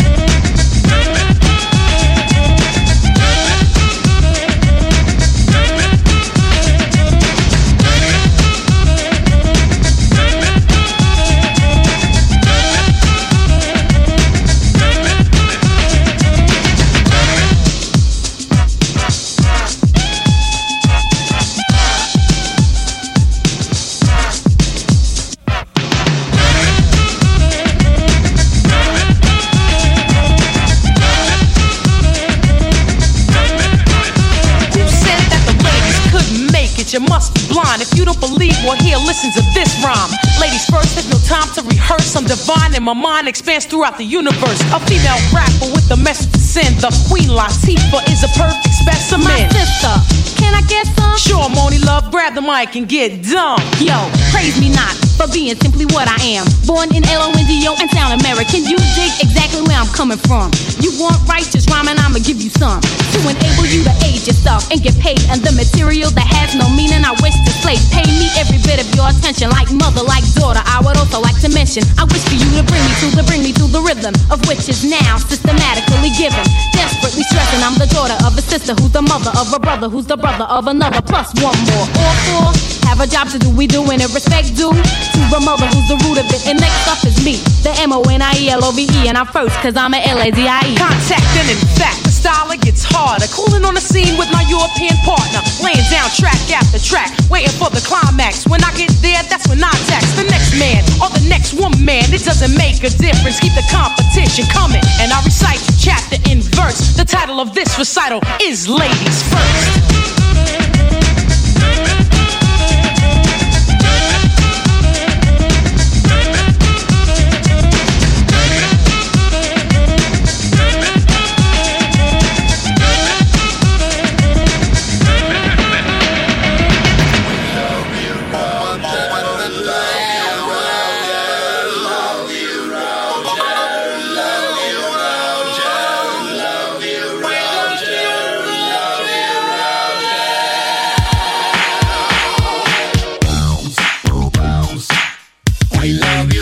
You don't believe, well, here, listen to this rhyme. Ladies first, there's no time to rehearse. I'm divine and my mind expands throughout the universe. A female rapper with a message send. The Queen Latifah is a perfect specimen. My sister, can I get some? Sure, Moni Love, grab the mic and get dumb. Yo, praise me not for being simply what I am. Born in L-O-N-D-O and sound American. You dig exactly where I'm coming from. You want righteous rhyming, I'ma give you some. To enable you to age yourself and get paid. And the material that has no meaning, I wish to slay. Pay me every bit of your attention. Like mother, like daughter, I would also like to mention. I wish for you to bring me to the, bring me to the rhythm of which is now systematically given. Desperately stressing, I'm the daughter of a sister who's the mother of a brother who's the brother of another. Plus one more. All four have a job to do. We doing it respect due to the mother who's the root of it. And next up is me, the M O N I E L O V E, and I'm first cause I'm a L A D I E. Contact and in fact, styler gets harder. Cooling on the scene with my European partner. Laying down track after track, waiting for the climax. When I get there, that's when I tax the next man or the next woman. It doesn't make a difference. Keep the competition coming. And I recite chapter in verse. The title of this recital is Ladies First. I love you.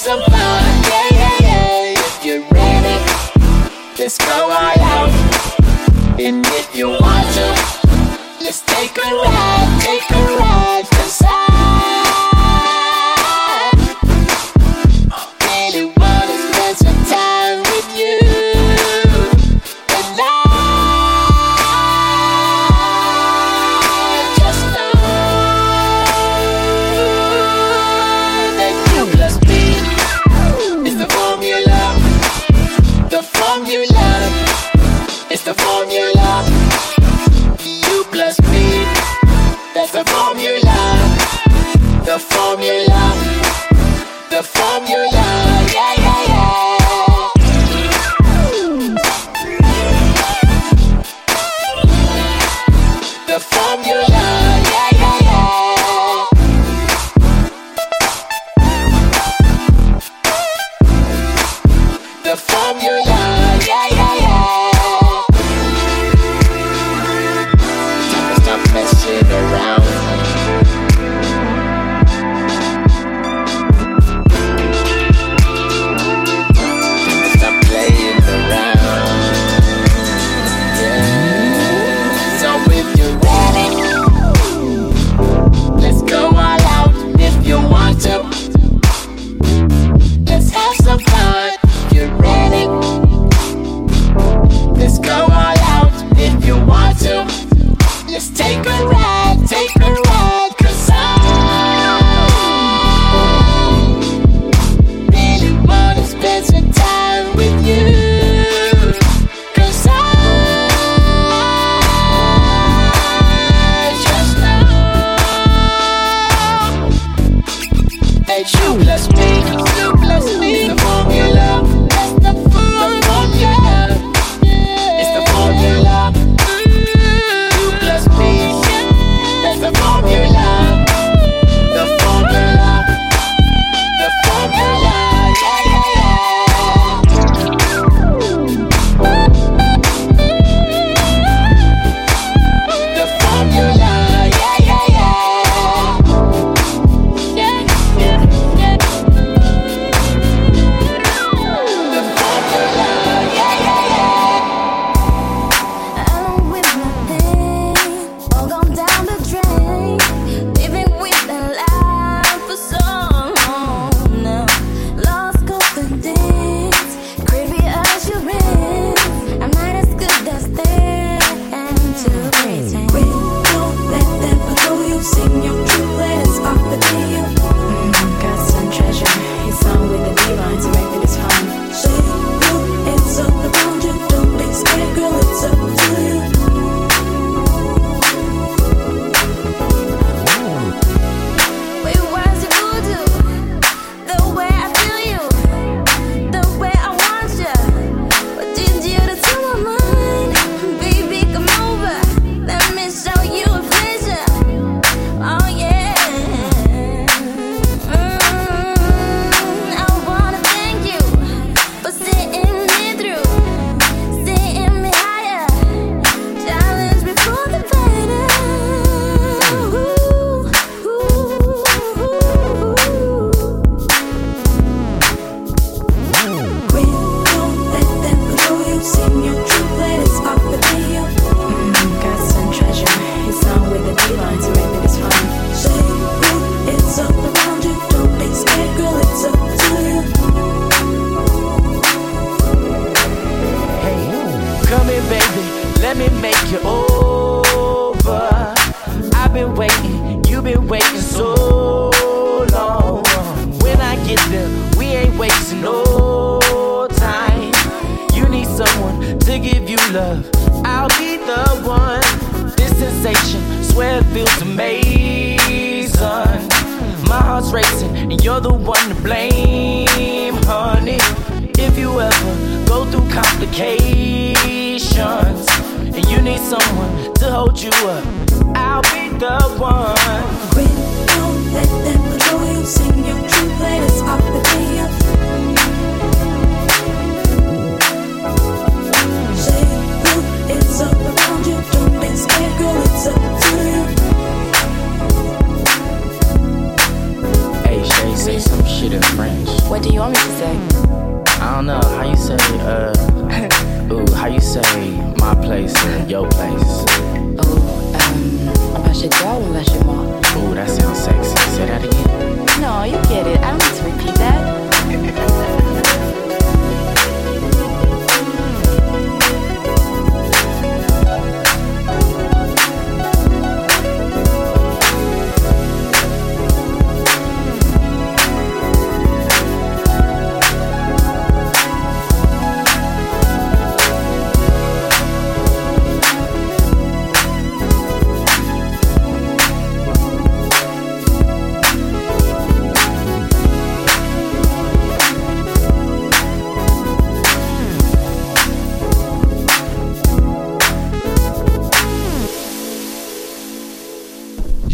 some fun. Yeah, yeah, yeah. If you're ready, let's go all out. And if you want to, let's take a ride, take a ride.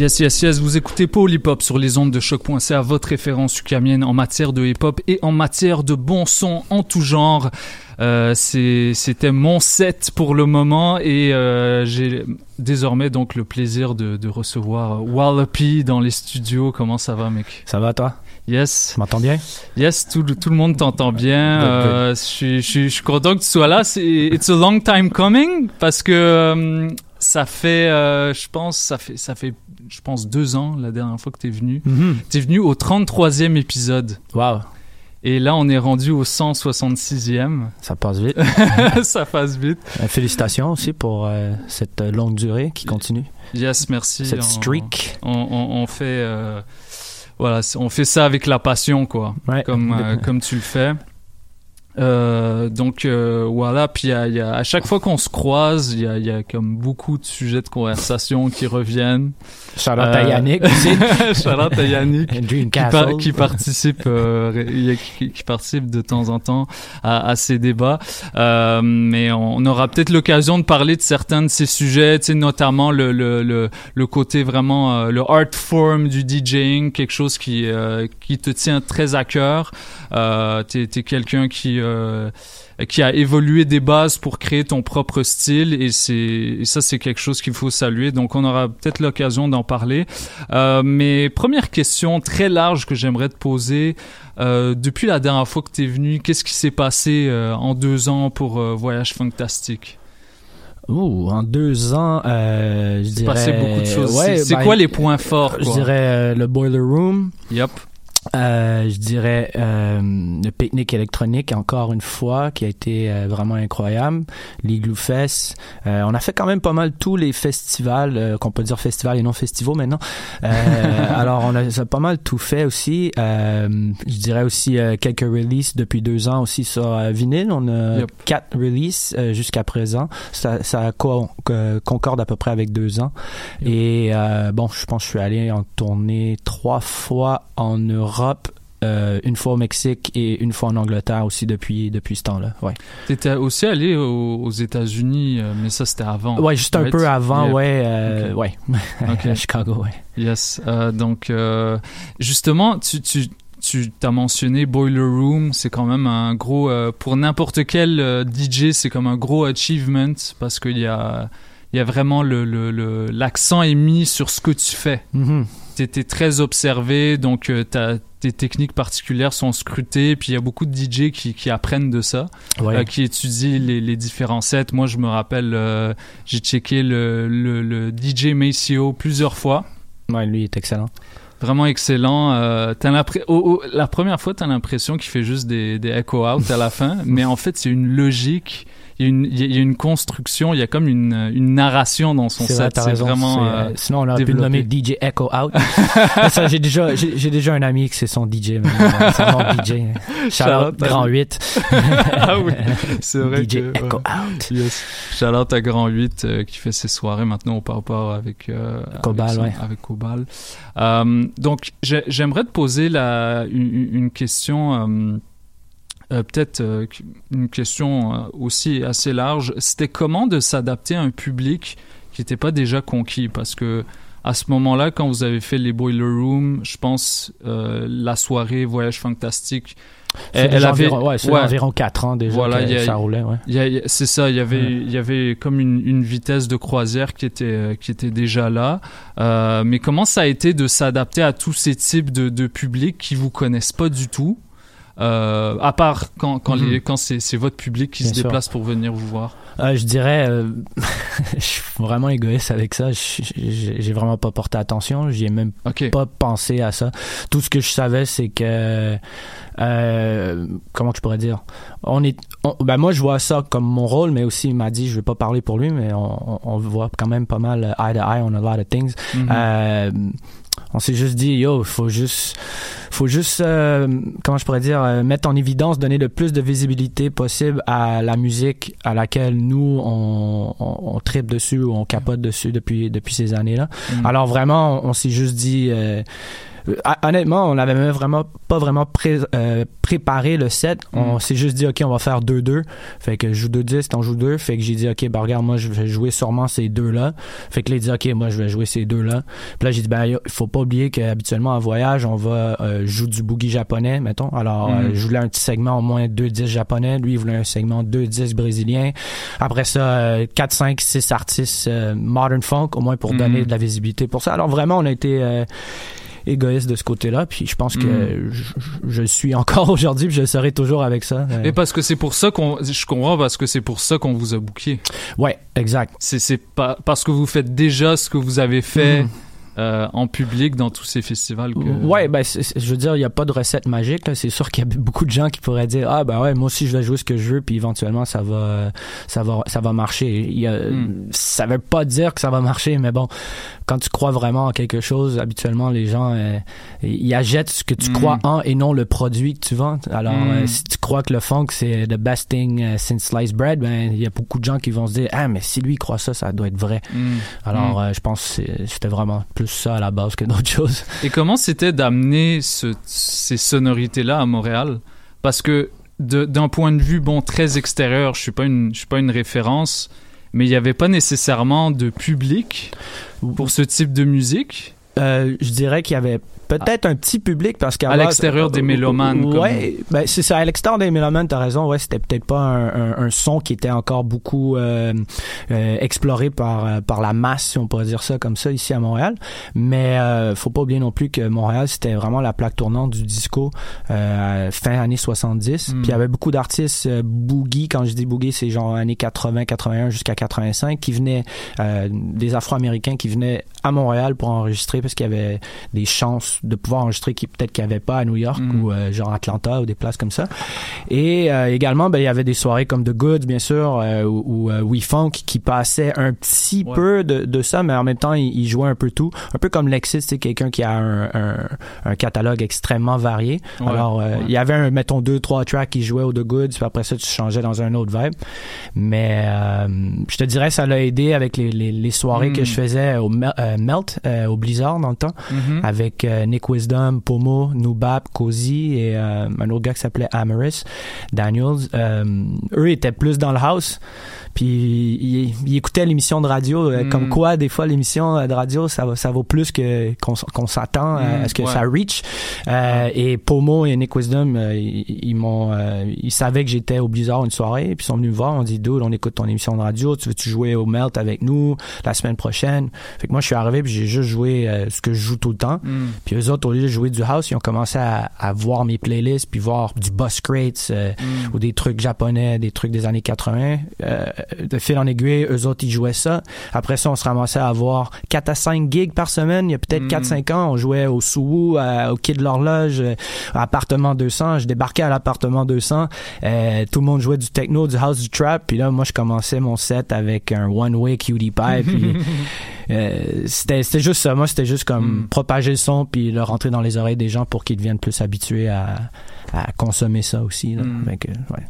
Yes, yes, yes, vous écoutez Hop sur les ondes de choc.ca, votre référence ukamienne en matière de hip hop et en matière de bon son en tout genre. Euh, C'était mon set pour le moment et euh, j'ai désormais donc le plaisir de, de recevoir Wallopy dans les studios. Comment ça va, mec? Ça va, toi? Yes. Tu m'entends bien? Yes, tout, tout le monde t'entend bien. Euh, je suis- je je suis content que tu sois là. It's a long time coming parce que euh, ça fait, euh, je pense, ça fait, ça fait, pense deux ans la dernière fois que t'es venu. Mhm. T'es venu au 33e épisode. Wow. Et là, on est rendu au 166e. Ça passe vite. ça passe vite. Euh, Félicitations aussi pour euh, cette euh, longue durée qui continue. Yes, merci. Cette streak. On, on- on fait, euh, voilà, on fait ça avec la passion, quoi. Ouais. Comme, euh, comme tu le fais. Euh, donc euh, voilà, puis il y a- y a- à chaque fois qu'on se croise, il y a, y a comme beaucoup de sujets de conversation qui reviennent. Shout out à Yannick aussi. Out à Yannick qui, participe, euh, qui, qui participe de temps en temps à, à ces débats. Euh, mais on, on aura peut-être l'occasion de parler de certains de ces sujets, notamment le, le, le, le côté vraiment euh, le art form du DJing, quelque chose qui euh, qui te tient très à cœur. Euh, t'es t'es quelqu'un qui euh, qui a évolué des bases pour créer ton propre style et c'est et ça c'est quelque chose qu'il faut saluer donc on aura peut-être l'occasion d'en parler euh, mais première question très large que j'aimerais te poser euh, depuis la dernière fois que tu es venu qu'est-ce qui s'est passé en deux ans pour Voyage Fantastique? Ouh, en deux ans, euh, je s'est dirais... passé beaucoup de choses. Ouais, C'est- ben, quoi les points forts, Je dirais euh, le Boiler Room. Yep. Euh, je dirais euh, le pique-nique électronique encore une fois qui a été euh, vraiment incroyable. L'Igloo Fest. Euh, on a fait quand même pas mal tous les festivals euh, qu'on peut dire festivals et non festivals maintenant. Euh, alors on a, ça a pas mal tout fait aussi. Euh, je dirais aussi euh, quelques releases depuis deux ans aussi sur vinyle. On a Yep. quatre releases euh, jusqu'à présent. Ça, ça co- concorde à peu près avec deux ans. Et euh, bon, je pense que je suis allé en tournée trois fois en Europe, euh, une fois au Mexique et une fois en Angleterre aussi depuis depuis ce temps-là. Ouais. T'étais aussi allé aux, aux États-Unis, euh, mais ça c'était avant. Ouais, juste un peu avant, Yep. ouais, euh, ouais, Ok. à Chicago, ouais. Yes. Euh, donc, justement, tu, tu, tu t'as mentionné Boiler Room, c'est quand même un gros, pour n'importe quel DJ, c'est comme un gros achievement parce qu'il y a, il y a vraiment le, le, le- l'accent est mis sur ce que tu fais. Mhm. T'étais très observé, donc euh, t'as- tes techniques particulières sont scrutées, puis il y a beaucoup de DJ qui, qui apprennent de ça, Ouais. euh, qui étudient les, les différents sets. Moi, je me rappelle, euh, j'ai checké le, le, le DJ Maceo plusieurs fois. Ouais, lui est excellent. Vraiment excellent. Euh, oh, oh, la première fois, t'as l'impression qu'il fait juste des, des echo out à la fin, mais en fait, c'est une logique. Il y, a une, il y a- il y a une construction, il y a comme une, une narration dans son set. C'est vraiment. C'est, euh, euh, sinon, on aurait pu le nommer DJ Echo Out. Ça, j'ai déjà, j'ai, déjà un ami qui c'est son DJ. euh, C'est mon DJ. À Grand lui. 8. ah oui, c'est vrai DJ que, Echo ouais. Out. Yes. Out à Grand 8 euh, qui fait ses soirées maintenant au avec euh, Cobal, avec, son- ouais. avec Cobal. Euh, donc j'ai- j'aimerais te poser la, une, une question euh, peut-être euh, une question euh, aussi assez large. C'était comment de s'adapter à un public qui n'était pas déjà conquis? Parce que à ce moment-là, quand vous avez fait les Boiler Room, je pense la soirée Voyage Fantastique, C'est déjà environ- ouais, c'est environ quatre ans déjà que il y a- ça roulait, ouais. c'est ça, il y avait, Ouais. il y avait comme une, une vitesse de croisière qui était, qui était déjà là. Euh, mais comment ça a été de s'adapter à tous ces types de, de publics qui vous connaissent pas du tout, euh, à part quand, quand, Mhm. les, quand c'est, c'est votre public qui Bien se sûr. déplace pour venir vous voir. Euh, je dirais, euh, je suis vraiment égoïste avec ça. Je- J'ai j'ai vraiment pas porté attention. J'y ai même pas pensé à ça. Tout ce que je savais, c'est que, comment je pourrais dire, on est, on- ben moi je vois ça comme mon rôle, mais aussi il m'a dit, je vais pas parler pour lui, mais on, on, on voit quand même pas mal eye to eye on a lot of things. Mhm. Euh, on s'est juste dit, yo, faut juste, faut juste, euh, comment je pourrais dire, euh, mettre en évidence, donner le plus de visibilité possible à la musique à laquelle nous on, on, on tripe dessus ou on capote dessus depuis depuis ces années-là. Mhm. Alors vraiment, on, on s'est juste dit. Euh, honnêtement, on n'avait même vraiment pas vraiment pré- euh, préparé le set. On Mm. s'est juste dit, OK, on va faire 2-2. Fait que je joue 2-10, t'en joues 2. Fait que j'ai dit, OK, bah regarde, moi, je vais jouer sûrement ces deux-là. Fait que là, il dit, OK, moi, je vais jouer ces deux-là. Puis là, j'ai dit, ben, il faut pas oublier qu'habituellement, en voyage, on va euh, jouer du boogie japonais, mettons. Alors, Mm. euh, je voulais un petit segment au moins 2-10 japonais. Lui, il voulait un segment 2-10 brésilien. Après ça, euh, 4, 5, 6 artistes euh, modern funk, au moins pour Mm. donner de la visibilité pour ça. Alors, vraiment, on a été... égoïste de ce côté-là puis je pense que Mm. je, suis encore aujourd'hui puis je serai toujours avec ça Euh, Et parce que c'est pour ça qu'on, je comprends parce que c'est pour ça qu'on vous a booké. Ouais, exact. C'est, c'est pas, parce que vous faites déjà ce que vous avez fait Mhm. Euh, en public dans tous ces festivals. Que... Ouais, ben, je veux dire, il n'y a pas de recette magique. C'est sûr qu'il y a beaucoup de gens qui pourraient dire, ah ben ouais, moi aussi je vais jouer ce que je veux, puis éventuellement ça va, ça va, ça va marcher. Il y a, Hmm. Ça veut pas dire que ça va marcher, mais bon, quand tu crois vraiment en quelque chose, habituellement les gens, euh, ils achètent ce que tu Hmm. crois en et non le produit que tu vends. Alors, Hmm. euh, si tu crois que le funk c'est the best thing since sliced bread, ben il y a beaucoup de gens qui vont se dire, ah mais si lui croit ça, ça doit être vrai. Alors, je pense que c'était vraiment plus ça à la base que d'autres choses. Et comment c'était d'amener ce- ces sonorités-là à Montréal? Parce que d'un point de vue bon très extérieur, je suis pas une, je suis pas une référence, mais il n'y avait pas nécessairement de public pour ce type de musique? Euh, je dirais qu'il y avait peut-être un petit public parce qu'à l'extérieur des mélomanes, comme- Ouais, ben c'est ça. À l'extérieur des mélomanes, t'as raison. Ouais, c'était peut-être pas un, un- un son qui était encore beaucoup euh, euh, exploré par euh, par la masse, si on pourrait dire ça comme ça ici à Montréal. Mais euh, faut pas oublier non plus que Montréal c'était vraiment la plaque tournante du disco euh, fin années 70. Mm. Puis il y avait beaucoup d'artistes euh, boogie. Quand je dis boogie, c'est genre années 80, 81 jusqu'à 85 qui venaient euh, des Afro-Américains qui venaient à Montréal pour enregistrer parce qu'il y avait des chances de pouvoir enregistrer qui peut-être qu'il n'y avait pas à New York Mm. ou euh, genre Atlanta ou des places comme ça. Et euh, également, ben, il y avait des soirées comme The Goods, bien sûr, euh, ou, ou euh, We Funk qui passaient un petit Ouais. peu de, de ça, mais en même temps, ils il jouaient un peu tout. Un peu comme Lexis, c'est quelqu'un qui a un, un, un catalogue extrêmement varié. Ouais, Alors, ouais. il y avait, un, mettons, deux, trois tracks qui jouaient au The Goods, puis après ça, tu changeais dans un autre vibe. Mais je te dirais, ça l'a aidé avec les, les, les soirées Mm. que je faisais au Mel- Melt, au Blizzard dans le temps, Mhm. avec Nick Wisdom, Pomo, Nubab, Cozy et euh, un autre gars qui s'appelait Amaris Daniels. Euh, eux étaient plus dans le house. Puis ils, ils écoutaient l'émission de radio, euh, Mm. comme quoi des fois l'émission euh, de radio ça, ça vaut plus que qu'on s'attend Mm, à ce que ouais. ça reach. Euh, et Pomo et Nick Wisdom, euh, ils, ils m'ont, euh, ils savaient que j'étais au Blizzard une soirée, puis ils sont venus me voir, on dit dude, on écoute ton émission de radio, tu veux-tu jouer au Melt avec nous la semaine prochaine? Fait que moi je suis arrivé puis j'ai juste joué euh, ce que je joue tout le temps. Mm. Puis eux autres au lieu de jouer du house, ils ont commencé à, à voir mes playlists puis voir du Boss Crates euh, Mm. ou des trucs japonais, des trucs des années 80. Euh, de fil en aiguille, eux autres ils jouaient ça. Après ça, on se ramassait à avoir 4 à 5 gigs par semaine. Il y a peut-être Mm. 4-5 ans, on jouait au Souvou, à- au Quai de l'Horloge, euh, à appartement 200. Je débarquais à l'appartement 200. euh, tout le monde jouait du techno, du house, du trap. Puis là, moi, je commençais mon set avec un one-way cutie pie. Puis euh, c'était c'était juste ça. Moi, c'était juste comme Mm. propager le son puis le rentrer dans les oreilles des gens pour qu'ils deviennent plus habitués à, à consommer ça aussi. Là. Mm. Fait que, ouais.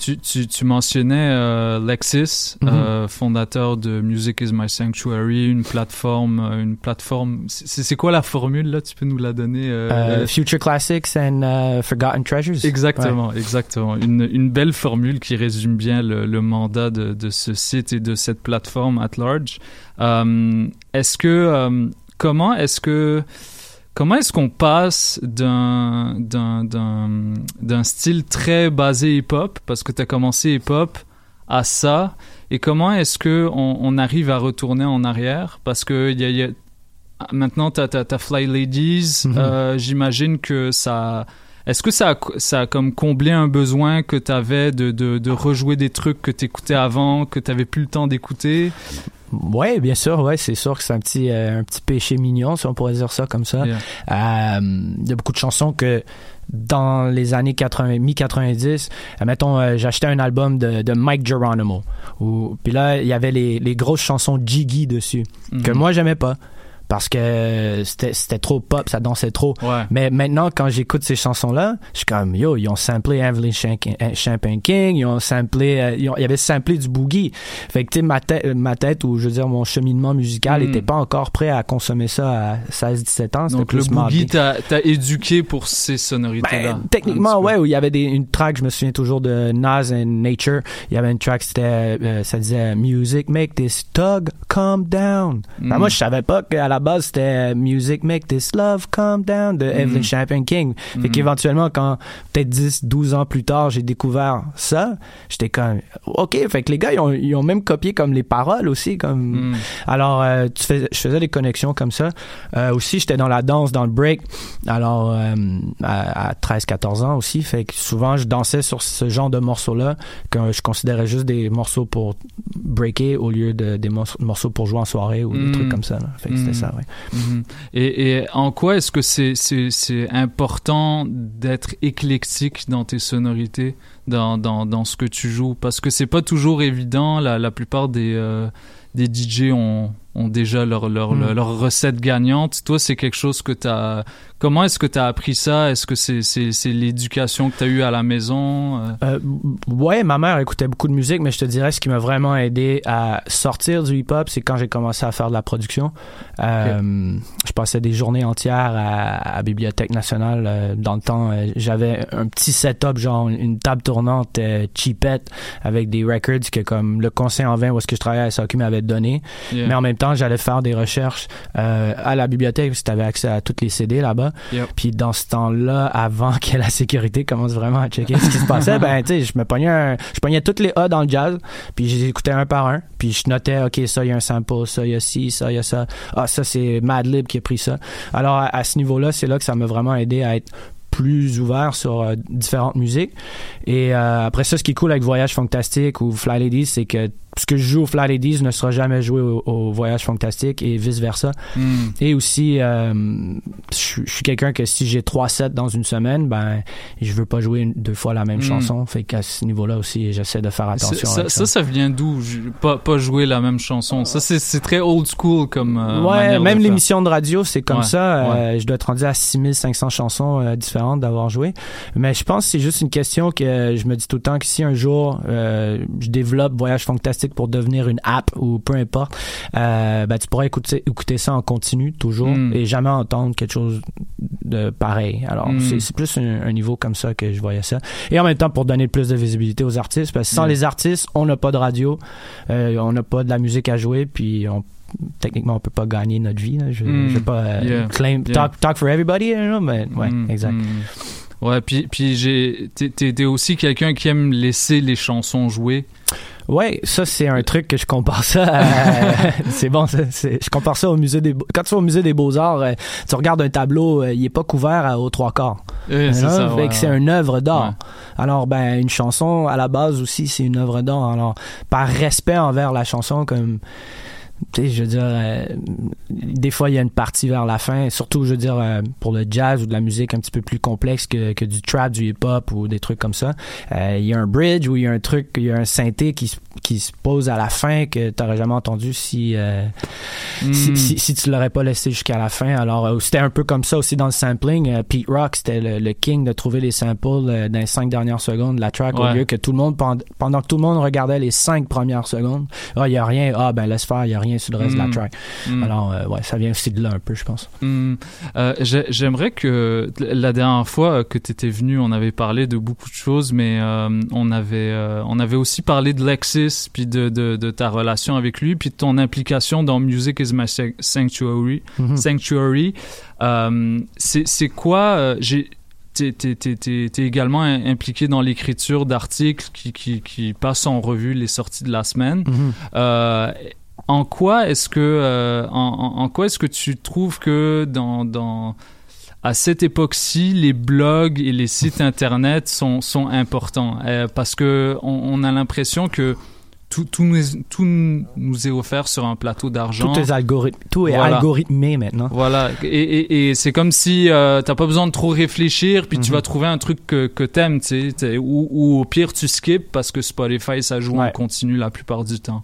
Tu, tu, tu mentionnais euh, Lexis, Mhm. euh, fondateur de Music is My Sanctuary, une plateforme, euh, une plateforme. C'est quoi la formule là? Tu peux nous la donner euh, Future Classics and uh, Forgotten Treasures. Exactement, exactement. Une, une belle formule qui résume bien le, le mandat de, de ce site et de cette plateforme at large. Est-ce que comment est-ce que comment est-ce qu'on passe d'un d'un d'un d'un style très basé hip-hop parce que tu as commencé hip-hop à ça et comment est-ce que on, arrive à retourner en arrière? Parce que y a, y a- maintenant t'as as, Fly Ladies Mhm. euh, j'imagine que ça est-ce que ça a, ça a comme comblé un besoin que tu avais de, de, de rejouer des trucs que tu écoutais avant, que tu plus le temps d'écouter? Ouais, bien sûr, ouais, c'est sûr que c'est un petit euh, un petit péché mignon, si on pourrait dire ça comme ça. Yeah. Euh, Il y a beaucoup de chansons que dans les années 80, mi-90, euh, mettons, euh, j'achetais un album de, de Mike Geronimo. Puis là, il y avait les, les grosses chansons jiggy dessus, que Mhm. moi, j'aimais pas. Parce que c'était trop pop, ça dansait trop. Ouais. Mais maintenant, quand j'écoute ces chansons-là, je suis comme, yo, ils ont samplé Evelyn Champagne Champagne King, ils ont samplé, euh, ils, ont, ils avaient samplé du boogie. Fait que, tu sais, ma, tête- ma tête, ou je veux dire, mon cheminement musical Mm. n'était pas encore prêt à consommer ça à 16-17 ans. Donc le boogie t'a éduqué pour ces sonorités-là. Ben, techniquement, ouais, où il y avait des, une track, je me souviens toujours de Nas and Nature. Il y avait une track, c'était, euh, ça disait Music make this tug calm down. Ben, Mm. moi, je savais pas qu'à la base c'était Music make this love calm down de Evelyn Mm. Champagne King. Fait Mm. qu'éventuellement, quand peut-être 10, 12 ans plus tard, j'ai découvert ça, j'étais comme, ok, fait que les gars, ils ont, ils ont même copié comme les paroles aussi, comme, Mm. alors, euh, tu fais, je faisais des connexions comme ça. Euh, aussi, j'étais dans la danse, dans le break. Alors, euh, à, à 13-14 ans aussi. Fait que souvent, je dansais sur ce genre de morceaux-là que je considérais juste des morceaux pour breaker au lieu de des morceaux, pour jouer en soirée ou des Mm. trucs comme ça. là. Fait que c'était Mhm. Ça, ouais. Mhm. Et, et en quoi est-ce que c'est important d'être éclectique dans tes sonorités, dans, dans, dans ce que tu joues? Parce que c'est pas toujours évident. La, la plupart des, euh, des DJ ont, ont déjà leur, leur, Mm. leur, leur recette gagnante. Toi, c'est quelque chose que tu as. Comment est-ce que tu as appris ça? Est-ce que c'est c'est l'éducation que tu as eue à la maison? Euh, Euh, ouais, ma mère écoutait beaucoup de musique, mais je te dirais ce qui m'a vraiment aidé à sortir du hip-hop, c'est quand j'ai commencé à faire de la production. Euh, Je passais des journées entières à, à Bibliothèque nationale. euh, dans le temps, j'avais un petit setup, genre une table tournante cheapette avec des records que comme le conseil en vin où est-ce que je travaillais à SAQ m'avait donné. Yeah. Mais en même temps, j'allais faire des recherches euh, à la bibliothèque parce que tu avais accès à toutes les CD là-bas. Yep. Puis dans ce temps-là, avant que la sécurité commence vraiment à checker ce qui se passait, ben tu sais, je me pognais un- je pognais toutes les A dans le jazz, puis j'écoutais un par un, puis je notais OK, ça il y a un sample, ça il y a ci, ça il y a ça. Ah ça c'est Madlib qui a pris ça. Alors à, à ce niveau-là, c'est là que ça m'a vraiment aidé à être plus ouvert sur euh, différentes musiques. Et euh, après ça, ce qui est cool avec Voyage Fantastique ou Fly Ladies, c'est que ce que je joue au Fly Ladies ne sera jamais joué au, au Voyage Fantastique et vice-versa. Mm. Et aussi, euh, je suis- je suis quelqu'un que si j'ai trois sets dans une semaine, ben, je veux pas jouer une- deux fois la même Mm. chanson. Fait qu'à ce niveau-là aussi, j'essaie de faire attention. ça, avec ça, ça vient d'où? Pas, pas jouer la même chanson. Ça, c'est très old school comme. euh, ouais, même l'émission de radio, c'est comme Ouais, ça. ouais. Euh, je dois être rendu à 6500 chansons différentes d'avoir joué. Mais je pense que c'est juste une question que je me dis tout le temps que si un jour je développe Voyage Fantastique pour devenir une app ou peu importe, euh, ben, tu pourras écouter, écouter ça en continu toujours Mm. et jamais entendre quelque chose de pareil. Alors, Mm. c'est plus un, un niveau comme ça que je voyais ça. Et en même temps, pour donner plus de visibilité aux artistes, parce que sans Mm. les artistes, on n'a pas de radio, euh, on n'a pas de la musique à jouer, puis on techniquement on peut pas gagner notre vie là. je, Mm. je vais pas euh, Yeah. claim Yeah. talk, talk for everybody mais ouais exact. Ouais, puis, puis j'ai, t'es aussi quelqu'un qui aime laisser les chansons jouer. Ouais ça c'est un truc que je compare ça à- c'est bon ça, c'est- je compare ça au musée des Beaux- quand tu vas au musée des beaux arts euh, tu regardes un tableau euh, il est pas couvert à, aux trois quarts Ouais, c'est Alors, ça, fait ouais, que c'est ouais. une œuvre d'art. Ouais. Alors, ben, une chanson, à la base aussi, c'est une œuvre d'art. Alors, par respect envers la chanson, comme, je veux dire, euh, des fois, il y a une partie vers la fin, surtout, je veux dire, euh, pour le jazz ou de la musique un petit peu plus complexe que, que du trap, du hip-hop ou des trucs comme ça. Euh, Il y a un bridge ou il y a un truc, il y a un synthé qui, se- qui se pose à la fin que tu n'aurais jamais entendu si, Mm. si, si, si tu l'aurais pas laissé jusqu'à la fin. Alors, c'était un peu comme ça aussi dans le sampling. Pete Rock, c'était le, le king de trouver les samples dans les cinq dernières secondes de la track Ouais. au lieu que tout le monde, pend- pendant que tout le monde regardait les cinq premières secondes, ah, il y a rien, ah, ben, laisse faire, il y a rien sur le reste de la Mm. track. Mm. Alors, euh, ouais, ça vient aussi de là un peu, je pense. Hmm. Euh, j'ai- J'aimerais que la dernière fois que tu étais venu, on avait parlé de beaucoup de choses, mais euh, on avait euh, on avait aussi parlé de Lexis, puis de, de, de ta relation avec lui, puis de ton implication dans Music is My San- Sanctuary. Mhm. Sanctuary. Euh, C'est quoi euh, T'es, également im- impliqué dans l'écriture d'articles qui, qui, qui passent en revue les sorties de la semaine. Mhm. Euh, en quoi est-ce que euh, en, en- en quoi est-ce que tu trouves que dans, dans à cette époque-ci, les blogs et les sites internet sont, sont importants? Euh, parce que on, on a l'impression que tout, tout, nous, tout nous est offert sur un plateau d'argent. Tout est, algorithme, tout est Voilà. algorithmé maintenant. Voilà, et, et, et c'est comme si euh, t'as pas besoin de trop réfléchir, puis tu Mhm. vas trouver un truc que, que t'aimes, tu sais, ou, ou au pire tu skips parce que Spotify ça joue en Ouais. continu la plupart du temps.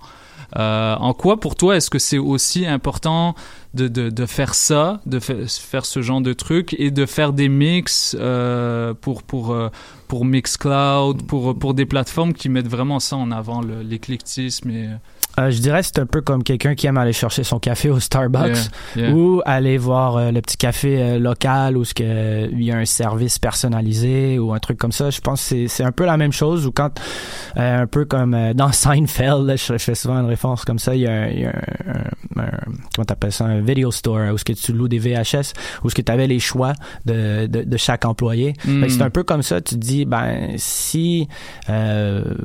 Euh, en quoi, pour toi, est-ce que c'est aussi important de, de, faire ça, de fa- faire ce genre de truc et de faire des mix euh, pour, pour, euh, pour Mixcloud, pour, pour des plateformes qui mettent vraiment ça en avant, le- l'éclectisme et... Euh, je dirais c'est un peu comme quelqu'un qui aime aller chercher son café au Starbucks Yeah, yeah. ou aller voir euh, le petit café euh, local où ce que, il y a un service personnalisé ou un truc comme ça. Je pense que c'est- un peu la même chose ou quand un peu comme dans Seinfeld, là, je, fais souvent une référence comme ça, il y a, un- il y a un, un- comment t'appelles ça, un video store où ce que tu loues des VHS où ce que tu avais les choix de, de, de chaque employé. Mm. C'est un peu comme ça, tu te dis ben si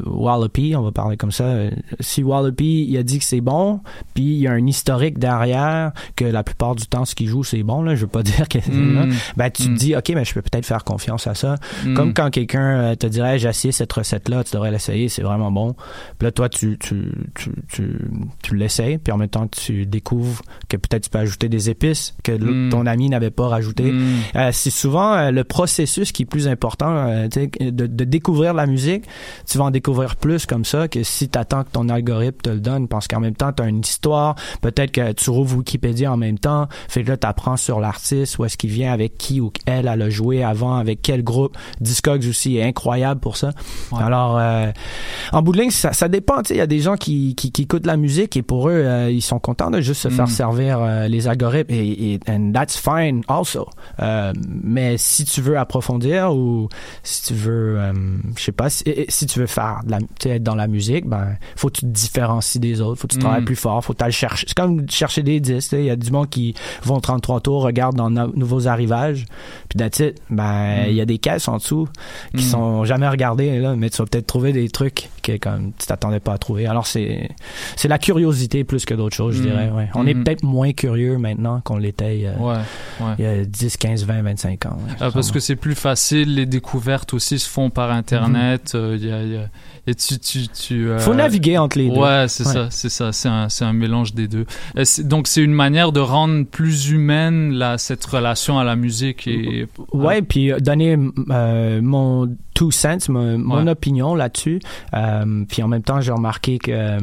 Wallopy, on va parler comme ça, si Wallopy il a dit que c'est bon, puis il y a un historique derrière que la plupart du temps ce qu'il joue c'est bon là, je veux pas dire que Mm. ben tu Mm. te dis OK, mais je peux peut-être faire confiance à ça. Mm. Comme quand quelqu'un euh, te dirait j'ai essayé cette recette là, tu devrais l'essayer, c'est vraiment bon. Puis là toi tu tu tu tu, tu l'essayes, puis en même temps tu découvres que peut-être tu peux ajouter des épices que Mm. ton ami n'avait pas rajouté. Mm. Euh, c'est souvent euh, le processus qui est plus important euh, de, de découvrir la musique. Tu vas en découvrir plus comme ça que si tu attends que ton algorithme te le donne parce qu'en même temps, tu as une histoire. Peut-être que tu rouvres Wikipédia en même temps. Fait que là, tu apprends sur l'artiste, où est-ce qu'il vient, avec qui ou elle, elle a joué avant, avec quel groupe. Discogs aussi est incroyable pour ça. Ouais. Alors, euh, en bout de ligne, ça, ça dépend. Il y a des gens qui, qui, qui écoutent la musique et pour eux, euh, ils sont contents de juste se faire Mm. servir euh, les algorithmes et, et and that's fine also. Mais si tu veux approfondir ou si tu veux, je sais pas, si, tu veux faire de la, être dans la musique, ben faut que tu te différencies des autres, faut que tu Mm. travailles plus fort, faut que tu chercher. C'est comme chercher des disques. tu sais, Il y a du monde qui vont 33 tours, regardent dans no- nouveaux arrivages, puis that's it. Ben il Mm. y a des caisses en dessous qui Mm. sont jamais regardées là, mais tu vas peut-être trouver des trucs que comme tu t'attendais pas à trouver. Alors c'est c'est la curiosité plus que d'autres choses, je Mm. dirais. Ouais. On est Mhm. peut-être moins curieux maintenant qu'on l'était il y a, Ouais, ouais. il y a 10, 15, 20, 25 ans. Ah, parce que c'est plus facile, les découvertes aussi se font par Internet. euh, il y a- il y a- et tu, tu, tu, euh, Faut naviguer entre les deux. Ouais, c'est Ouais. ça, c'est ça, c'est un, c'est un mélange des deux. Euh, Donc c'est une manière de rendre plus humaine la, cette relation à la musique et Ouais, puis euh, donner euh, mon two cents, mon, mon opinion là-dessus. Puis en même temps, j'ai remarqué que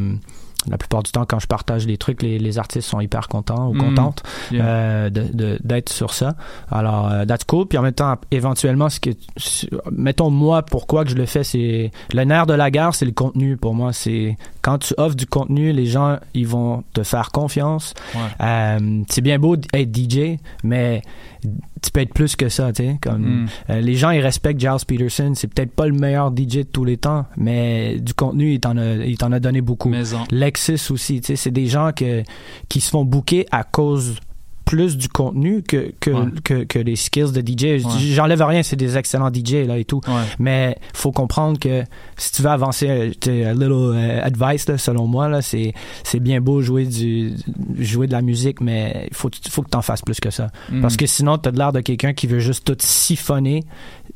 la plupart du temps, quand je partage des trucs, les, les artistes sont hyper contents ou Mm. contentes Yeah. euh, d'être sur ça. Alors, euh, that's cool. Puis en même temps, éventuellement, ce que, mettons moi, pourquoi que je le fais, c'est le nerf de la guerre, c'est le contenu pour moi. C'est quand tu offres du contenu, les gens, ils vont te faire confiance. Ouais. Euh, c'est bien beau d'être DJ, mais tu peux être plus que ça, tu sais. Comme Mm. euh, les gens, ils respectent Giles Peterson. C'est peut-être pas le meilleur DJ de tous les temps, mais du contenu, il t'en a, il t'en a donné beaucoup. Mais en- Lexus aussi, tu sais, c'est des gens que, qui se font booker à cause plus du contenu que, que, Ouais. que, que les skills de DJ. Ouais. J'enlève rien, c'est des excellents DJ là et tout. Ouais. Mais faut comprendre que si tu veux avancer, euh, a little euh, advice là, selon moi là, c'est c'est bien beau jouer du jouer de la musique, mais il faut faut que t'en fasses plus que ça. Mm. Parce que sinon t'as de l'air de quelqu'un qui veut juste tout siphonner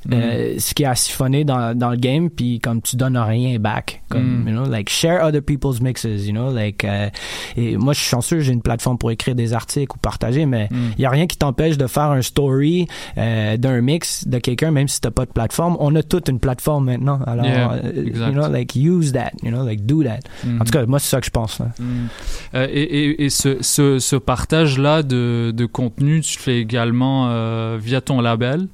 Mm. euh, ce qui est à siphonner dans, dans le game, puis comme tu donnes rien back, comme Mm. you know, like share other people's mixes, you know, like euh, et moi je suis chanceux, j'ai une plateforme pour écrire des articles ou partager, mais il Mm. y a rien qui t'empêche de faire un story euh, d'un mix de quelqu'un, même si t'as pas de plateforme. On a toute une plateforme maintenant, alors Yeah, you know, like use that, you know, like do that. Mhm. En tout cas, moi c'est ça que je pense. Mm. Et et, et ce, ce, ce partage-là de, de contenu, tu le fais également via ton label.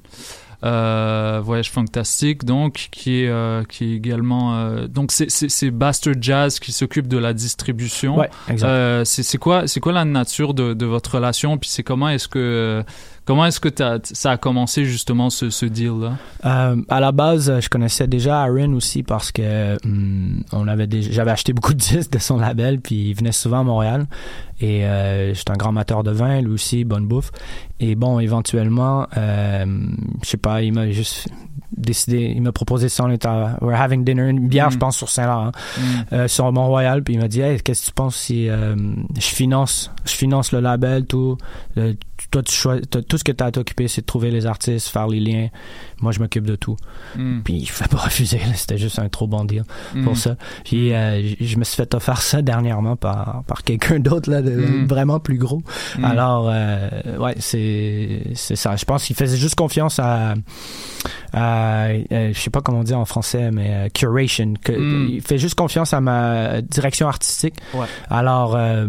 Euh, Voyage Fantastique, donc, qui est, euh, qui est également. euh, donc, c'est- Bastard Jazz qui s'occupe de la distribution. Ouais, c'est c'est quoi, c'est quoi la nature de, de votre relation? Puis c'est comment est-ce que. Comment est-ce que ça a commencé justement ce, ce deal-là? Euh, à la base, je connaissais déjà Aaron aussi parce que hum, on avait déjà- j'avais acheté beaucoup de disques de son label, puis il venait souvent à Montréal. Et euh, j'étais un grand amateur de vin, lui aussi, bonne bouffe. Et bon, éventuellement, euh, je sais pas, il m'a juste décidé, il m'a proposé ça, on était à- we're having dinner, une bière, Mm. je pense, sur Saint-Laurent, Mm. euh, sur Mont-Royal, puis il m'a dit, hey, qu'est-ce que tu penses si je finance, je finance le label, tout, le- toi, tu choisis, tout ce que tu as à t'occuper, c'est de trouver les artistes, faire les liens. Moi, je m'occupe de tout. Mm. Puis il ne pas refuser, c'était juste un trop bon deal Mm. pour ça. Puis euh, je me suis fait offrir ça dernièrement par, par quelqu'un d'autre, là, de, Mm. vraiment plus gros. Alors, euh, ouais, c'est c'est ça. Je pense qu'il faisait juste confiance à, euh, euh, je sais pas comment on dit en français, mais euh, curation. Que. Il fait juste confiance à ma direction artistique. Ouais. Alors, euh,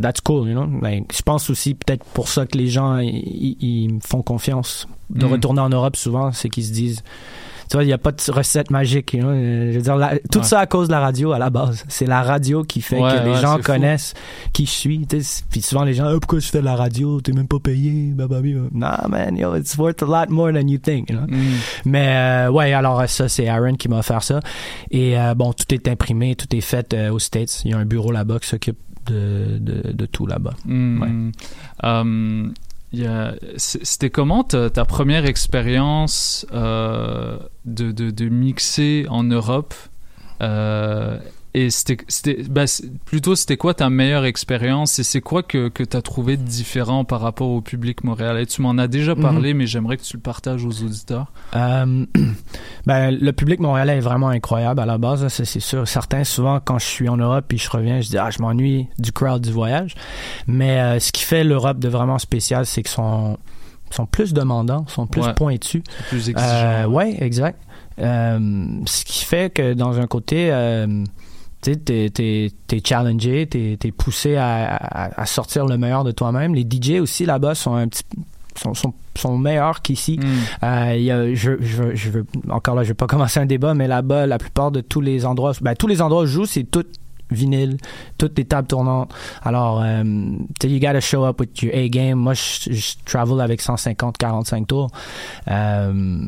that's cool, you know? Like, je pense aussi peut-être pour ça que les gens ils, font confiance de Mm. retourner en Europe souvent, c'est qu'ils se disent. Tu vois, il n'y a pas de recette magique. Euh, Je veux dire, la- tout Ouais. ça à cause de la radio à la base. C'est la radio qui fait Ouais, que les ouais, gens fou. connaissent qui je suis. Puis souvent, les gens, Ah, pourquoi je fais de la radio? T'es même pas payé. Bababa. Nah, man, yo, it's worth a lot more than you think. you know. Mm. Mais euh, ouais, alors euh, ça, c'est Aaron qui m'a offert ça. Et euh, bon, tout est imprimé, tout est fait euh, aux States. Il y a un bureau là-bas qui s'occupe de, de, de tout là-bas. Hmm. Euh, C'était comment ta, première expérience euh, de, de, de mixer en Europe Euh, Et c'était, ben, plutôt, c'était quoi ta meilleure expérience et c'est quoi que, que tu as trouvé de différent par rapport au public montréalais? Tu m'en as déjà parlé, mais j'aimerais que tu le partages aux auditeurs. Euh, ben, le public montréalais est vraiment incroyable à la base, c'est sûr. Certains, souvent, quand je suis en Europe puis je reviens, je dis ah, je m'ennuie du crowd du voyage. Mais euh, ce qui fait l'Europe de vraiment spécial, c'est qu'ils sont sont plus demandants, sont plus Ouais. pointus. Plus exigeant. Euh, ouais, exact. Euh, ce qui fait que dans un côté, tu t'es, t'es, t'es challengé, t'es, t'es poussé à, à- à sortir le meilleur de toi-même. Les DJ aussi là-bas sont un petit sont, sont, sont meilleurs qu'ici. Euh, il y a- je, je, je veux, encore là, je vais pas commencer un débat, mais là-bas, la plupart de tous les endroits, ben, tous les endroits où je joue, c'est tout vinyle, toutes les tables tournantes. Alors, euh, tu sais, you gotta show up with your A-game. Moi, je, je travel avec 150, 45 tours. Euh,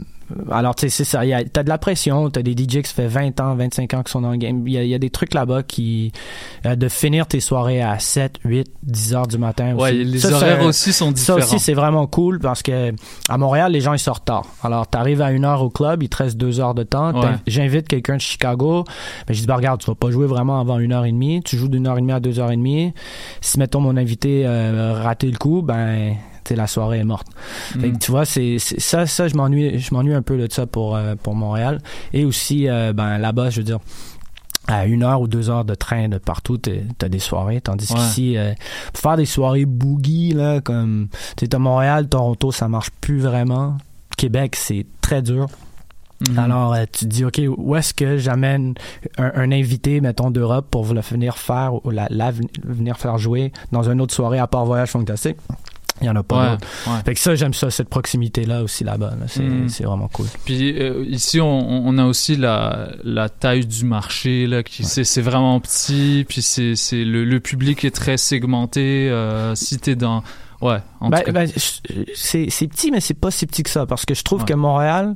alors, tu sais, c'est ça. Il y a- T'as de la pression. T'as des DJ qui ça fait 20 ans, 25 ans qui sont dans le game. Il y a, il y a des trucs là-bas qui... euh, de finir tes soirées à 7, 8, 10 heures du matin. Ouais, aussi. les Ça, horaires ça- aussi sont Ça différents. aussi, c'est vraiment cool parce que à Montréal, les gens, ils sortent tard. Alors, t'arrives à une heure au club, il te reste deux heures de temps. Ouais. J'invite quelqu'un de Chicago. Ben, je dis, bah, regarde, tu vas pas jouer vraiment avant une heure et demie. Tu joues d'une heure et demie à deux heures et demie. Si, mettons, mon invité euh, raté le coup, ben, sais, la soirée est morte. Fait que, Mm. tu vois, c'est ça, ça, je m'ennuie, je m'ennuie un peu de ça pour, euh, pour Montréal. Et aussi, euh, ben, là-bas, je veux dire, à une heure ou deux heures de train de partout, t'as des soirées. Tandis Ouais. qu'ici, euh, pour faire des soirées boogie, là, comme, tu à Montréal, Toronto, ça marche plus vraiment. Québec, c'est très dur. Mhm. Alors, euh, tu te dis, OK, où est-ce que j'amène un, un invité, mettons, d'Europe pour le venir faire, ou la, la- venir faire jouer dans une autre soirée à part Voyage Fantastique? Il n'y en a pas Ouais. Fait que ça, j'aime ça, cette proximité-là aussi là-bas. là. C'est Mhm. c'est vraiment cool. Puis euh, ici, on, on a aussi la, la taille du marché, là, qui c'est, c'est vraiment petit, puis c'est, c'est le, le public est très segmenté. euh, si t'es dans, ouais, en Ben, tout cas. ben, c'est c'est petit, mais c'est pas si petit que ça. Parce que je trouve que Montréal,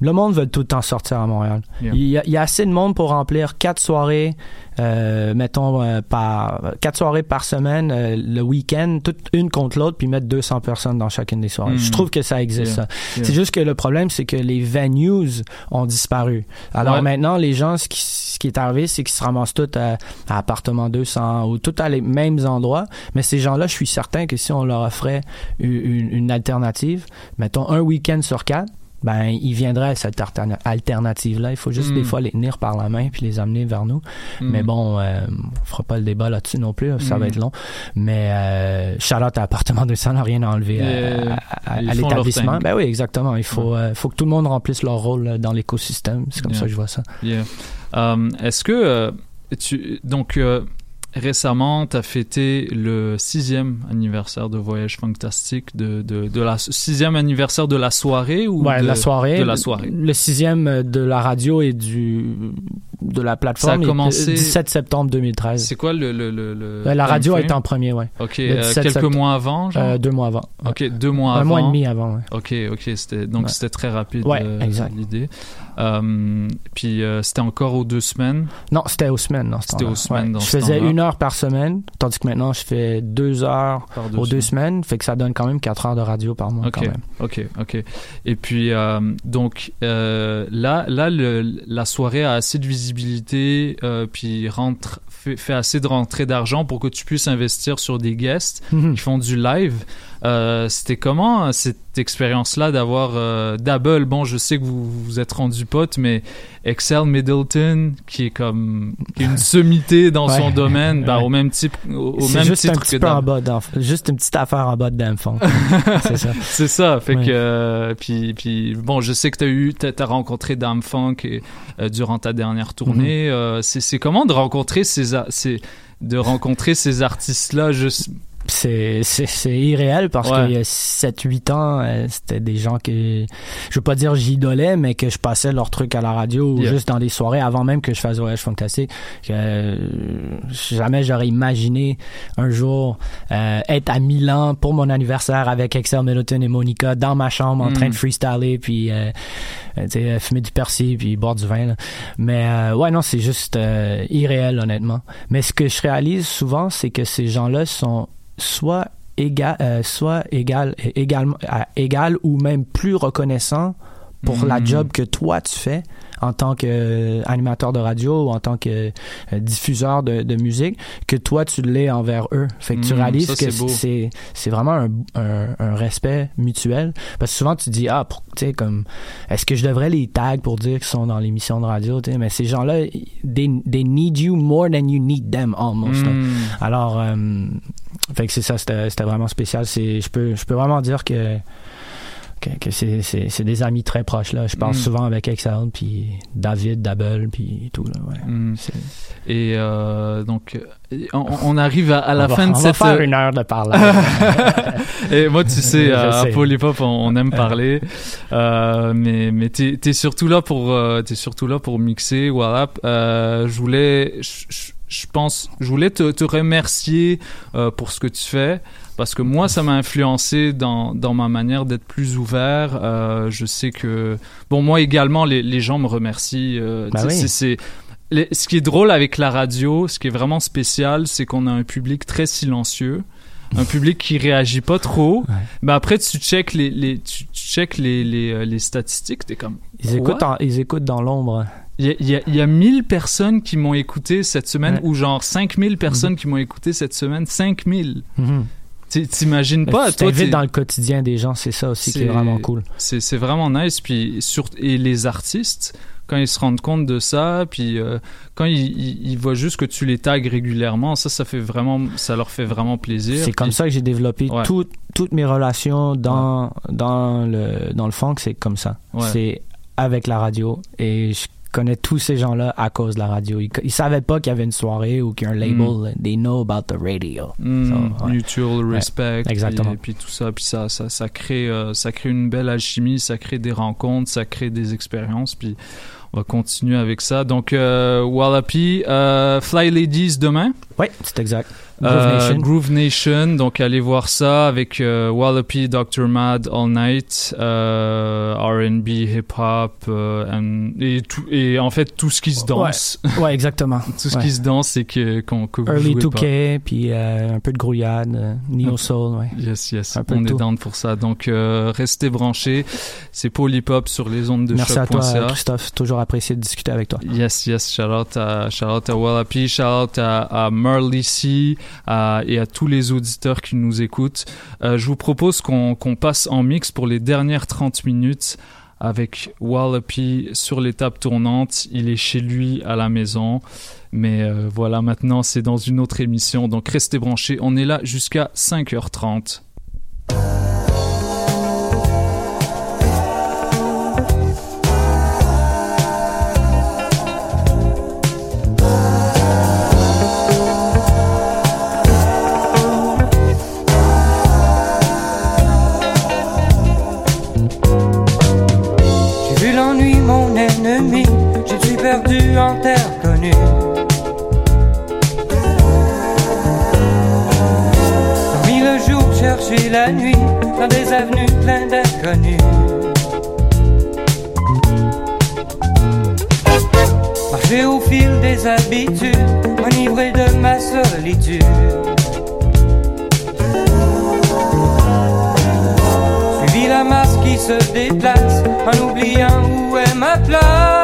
le monde veut tout le temps sortir à Montréal. Yeah. Il, y a, il y a assez de monde pour remplir quatre soirées, euh, mettons, euh, par quatre soirées par semaine, euh, le week-end, toutes une contre l'autre, puis mettre 200 personnes dans chacune des soirées. Je trouve que ça existe, Yeah. ça. Yeah. C'est juste que le problème, c'est que les venues ont disparu. Alors Ouais. maintenant, les gens, ce qui, ce qui est arrivé, c'est qu'ils se ramassent tous à, à appartement 200 ou tout à les mêmes endroits. Mais ces gens-là, je suis certain que si on leur offrait une alternative, mettons un week-end sur quatre, ben ils viendraient à cette alterna- alternative-là. Il faut juste des fois les tenir par la main puis les amener vers nous. Mm. Mais bon, euh, on fera pas le débat là-dessus non plus, ça va être long. Mais euh, Charlotte à appartement 200 n'a rien à enlever à- à, l'établissement. Ben oui, exactement. Il faut, euh, faut que tout le monde remplisse leur rôle euh, dans l'écosystème. C'est comme Yeah. ça que je vois ça. Yeah. Um, Est-ce que euh, tu donc euh, récemment tu as fêté le sixième anniversaire de Voyage Fantastique de, de, de la sixième anniversaire de la soirée ou Ouais, de la soirée. de la soirée? Le sixième de la radio et du de la plateforme. Ça a commencé- euh, 17 septembre 2013. C'est quoi le le, le, Euh, la radio a été en premier, ouais. Ok, euh, 17 quelques mois avant, genre. Euh, deux mois avant. ouais. Ok, deux mois Un avant. mois et demi avant, ouais. Ok, ok, c'était donc Ouais. c'était très rapide. Ouais, euh, exact. L'idée. Puis c'était encore aux deux semaines? Non, c'était aux semaines. dans ce C'était aux semaines dans Je ce faisais une heure par semaine, tandis que maintenant je fais deux heures deux aux deux semaines. Fait que ça donne quand même quatre heures de radio par mois Ok, quand même. ok, ok. Et puis donc là, là, le- la soirée a assez de visibilité, euh, puis rentre fait, fait assez de rentrée d'argent pour que tu puisses investir sur des guests Mhm. qui font du live. Euh, C'était comment euh, cette expérience-là d'avoir euh, Double Bon, je sais que vous vous êtes rendu pote, mais Excel Middleton, qui est comme qui est une sommité dans son domaine, bah, Ouais. au même type, au, C'est même juste un titre petit que peu en bas juste une petite affaire en bas de Dame Funk. c'est ça. C'est ça. Fait Ouais. que euh, puis puis bon, je sais que t'as eu t'as as rencontré Dame Funk et, durant ta dernière tournée. Mhm. Euh, c'est c'est comment de rencontrer ces a- ces de rencontrer ces artistes là juste c'est c'est c'est irréel parce Ouais. qu'il y a 7 8 ans euh, c'était des gens que je veux pas dire j'idolais mais que je passais leurs trucs à la radio ou juste dans des soirées avant même que je fasse Voyage Fantastique que euh, jamais j'aurais imaginé un jour euh, être à Milan pour mon anniversaire avec Excel Middleton et Monica dans ma chambre en Mm. train de freestyler puis euh, euh, fumer du persil puis boire du vin là. mais euh, ouais non c'est juste euh, irréel honnêtement mais ce que je réalise souvent c'est que ces gens-là sont soit égal euh, soit égal égal égal ou même plus reconnaissants pour la job que toi tu fais en tant qu'animateur de radio ou en tant que euh, diffuseur de, de musique que toi tu l'es envers eux. Fait que tu Mhm, réalises ça, que c'est vraiment un, un, un respect mutuel. Parce que souvent tu dis ah tu sais comme est-ce que je devrais les tags pour dire qu'ils sont dans l'émission de radio tu sais? Mais ces gens-là they, they need you more than you need them almost. Mm. alors euh, fait que c'est ça c'était vraiment spécial c'est je peux je peux vraiment dire que que, que c'est, des amis très proches là je parle Mm. souvent avec Excel puis David Double puis tout là ouais Mm. Et euh, donc euh, on, on arrive à, à la On va- fin de on va cette faire une heure de parlage. et moi tu sais à sais. Polypop on, on aime parler euh, mais mais t'es es surtout là pour euh, t'es surtout là pour mixer voilà euh, je voulais je pense je voulais te, te remercier euh, pour ce que tu fais parce que moi ça m'a influencé dans, dans ma manière d'être plus ouvert Euh, je sais que bon moi également les, les gens me remercient euh, Bah oui. c'est- ce qui est drôle avec la radio, ce qui est vraiment spécial, c'est qu'on a un public très silencieux, un public qui réagit pas trop. Mais après, tu check les, les tu, tu check les, les, les statistiques, t'es comme. ils écoutent en- ils écoutent dans l'ombre Il y a, il y, a, il y a 1000 personnes qui m'ont écouté cette semaine, Ouais. ou genre 5000 personnes qui m'ont écouté cette semaine. 5000. Mhm. T'imagines Mais pas, tu toi, dans le quotidien des gens c'est ça aussi qui est vraiment cool C'est vraiment nice. Puis sur, et les artistes, quand ils se rendent compte de ça, puis euh, quand ils, ils, ils voient juste que tu les tags régulièrement, ça, ça fait vraiment, ça leur fait vraiment plaisir. C'est comme ça que j'ai développé Ouais. tout- toutes mes relations dans, dans, le, dans le funk, c'est comme ça. Ouais. C'est avec la radio et je connais tous ces gens-là à cause de la radio. Ils, ils savaient pas qu'il y avait une soirée ou qu'il y a un label. They know about the radio. Mm, So, ouais. mutual Ouais, respect exactement. puis, puis tout ça puis ça ça, ça crée euh, ça crée une belle alchimie ça crée des rencontres ça crée des expériences puis on va continuer avec ça donc euh, Wallapi euh, Fly Ladies demain? Oui, c'est exact. Groove Euh, Nation. Groove Nation, donc allez voir ça avec euh, Wallopy, Dr. Mad, All Night, euh, R&B, hip hop and- et tout et en fait tout ce qui se danse. Ouais, ouais, exactement. tout ce Ouais. qui se danse et que qu'on que vous Early jouez 2K, puis un peu de grouillade, Neo Soul, ouais. Yes, yes, Un on est down pour ça. Donc, restez branchés. C'est Polypop sur les ondes de Merci à toi. Christophe. Toujours apprécié de discuter avec toi. Yes, yes, shout out à, shout out à Wallapi, shout out à, à Marley C à- et à tous les auditeurs qui nous écoutent. Euh, je vous propose qu'on passe en mix pour les dernières 30 minutes avec Wallapi sur les tables tournantes. Il est chez lui à la maison. Mais euh, voilà, maintenant c'est dans une autre émission. Donc restez branchés. On est là jusqu'à 5h30. Pleines d'inconnus. Marcher au fil des habitudes, m'enivrer de ma solitude. Suivi la masse qui se déplace en oubliant où est ma place.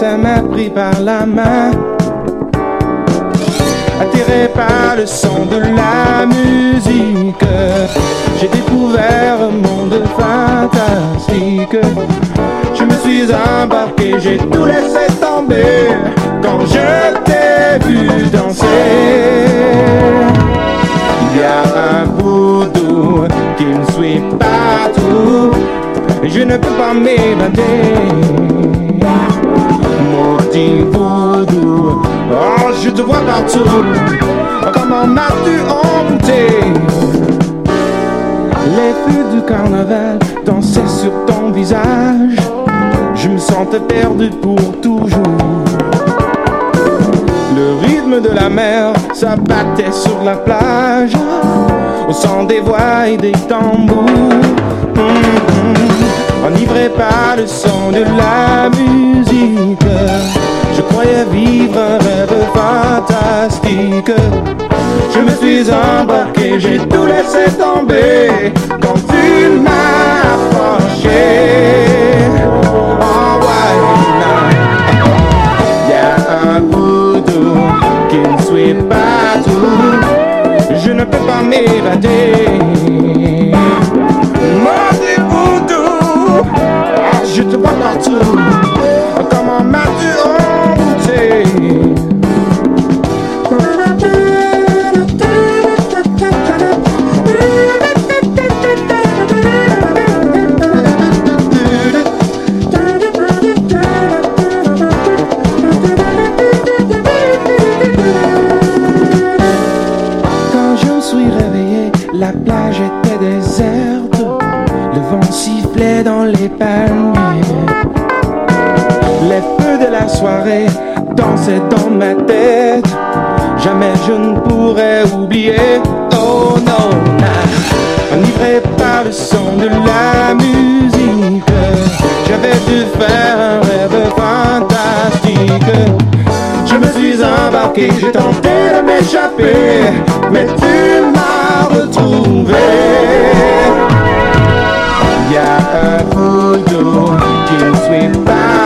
Destin m'a pris par la main. Attiré par le son de la musique, j'ai découvert un monde fantastique. Je me suis embarqué, j'ai tout laissé tomber quand je t'ai vu danser. Il y a un voodoo qui me suit partout, je ne peux pas m'évader. Voodoo, oh je te vois partout, comment m'as-tu hanté? Les feux du carnaval dansaient sur ton visage. Je me sentais perdu pour toujours. Le rythme de la mer s'abattait sur la plage au son des voix et des tambours. Mhm. Enivré par le son de la musique, je croyais vivre un rêve fantastique. Je me suis embarqué, j'ai tout laissé tomber quand tu m'as approché. Oh, ouais, Il y a un qui me suit partout. Je ne peux pas m'évader. Soirée dansaient dans ma tête. Jamais je ne pourrais oublier. Oh non, enivré par le son de la musique. J'avais dû faire un rêve fantastique. Je me suis embarqué, j'ai tenté de m'échapper, mais tu m'as retrouvé. Il y a un qui suit partout,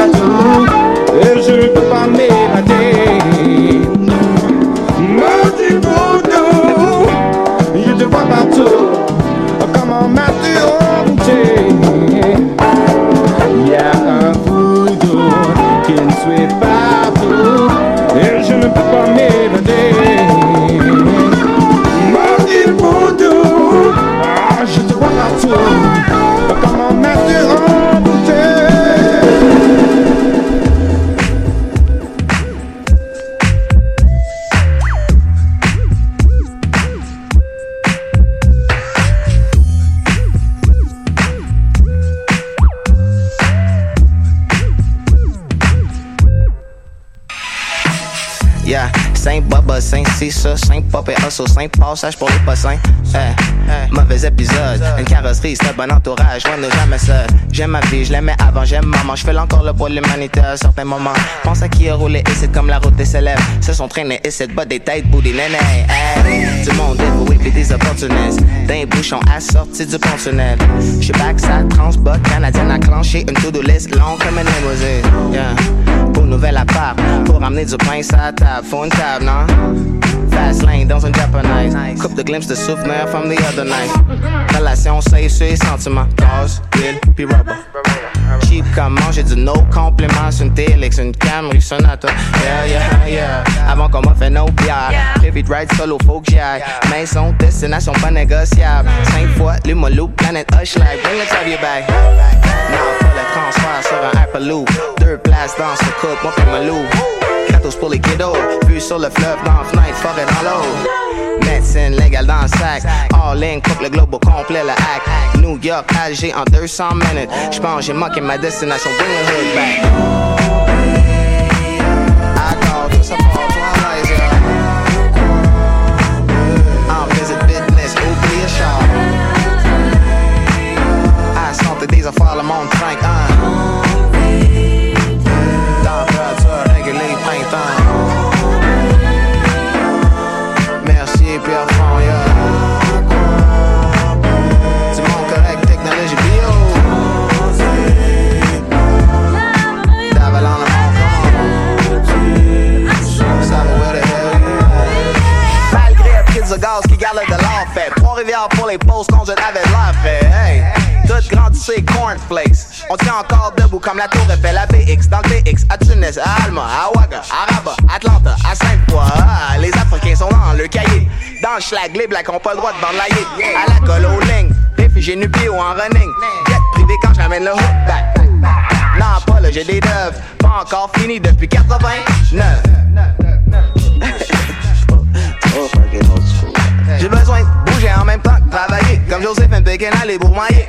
Passage pour les pas saints. Eh, mauvais épisode, une carrosserie, c'est un bon entourage, on n'est jamais seul. J'aime ma vie, je l'aimais avant, j'aime maman, je fais encore le pour l'humanité à certains moments. Pense à qui a roulé et c'est comme la route des célèbres. Se sont traînés et c'est bas des têtes, bout des nénés. Hey, du monde dévoué pis des opportunistes. D'un bouchon assorti du pont tunnel. J'suis back, ça transbot, canadienne à clencher, une to-do list longue comme une limousine. Yeah. Pour nouvelle appart, pour ramener du pain sur la table, faut une table, non? Fast lane dans un japonais. Coupe de glimpse de souvenirs from the other night. Relation safe sur les sentiments. Gaz, huile, puis rubber. Cheap comme manger du no complément sur une Télix, une Camry, Sonata. Yeah, yeah, yeah. Avant qu'on m'a fait no bière. Prévu de ride solo, faut que j'y aille. Destination pas négociable. Cinq fois, l'Humolou, planète Hush Life. Bring the your back. Non, pas le transfert sur un Hyperloop. Deux places dans ce couple, moi fais ma loup. Gratos pour les kiddos. Vue sur le fleuve, dans la forêt dans l'eau. Médecine légale dans le. All in, coupe le globe au complet, le hack. New York, Alger en 200 minutes. J'pense j'ai manqué ma destination. Bring the hood back. Accord, tout ça pour Pour les pauses jette avec l'air fait. Hey, tout grandissé cornflakes. On tient encore debout comme la tour Eiffel, la BX, dans le TX, à Tunis, à Alma, à Ouaga, à Rabat, Atlanta, à Sainte-Foy. Ah, les Africains sont dans le cahier. Dans le schlag, les blacks ont pas le droit de hit. À la colle aux lignes, réfugiés nupés ou en running. Jet privé quand j'amène le hook back. Non, pas là, j'ai des deuves. Pas encore fini depuis 89. Oh, fucking old school. J'ai besoin de bouger en même temps travailler. Comme Joséphine Pékin, aller pour mailler.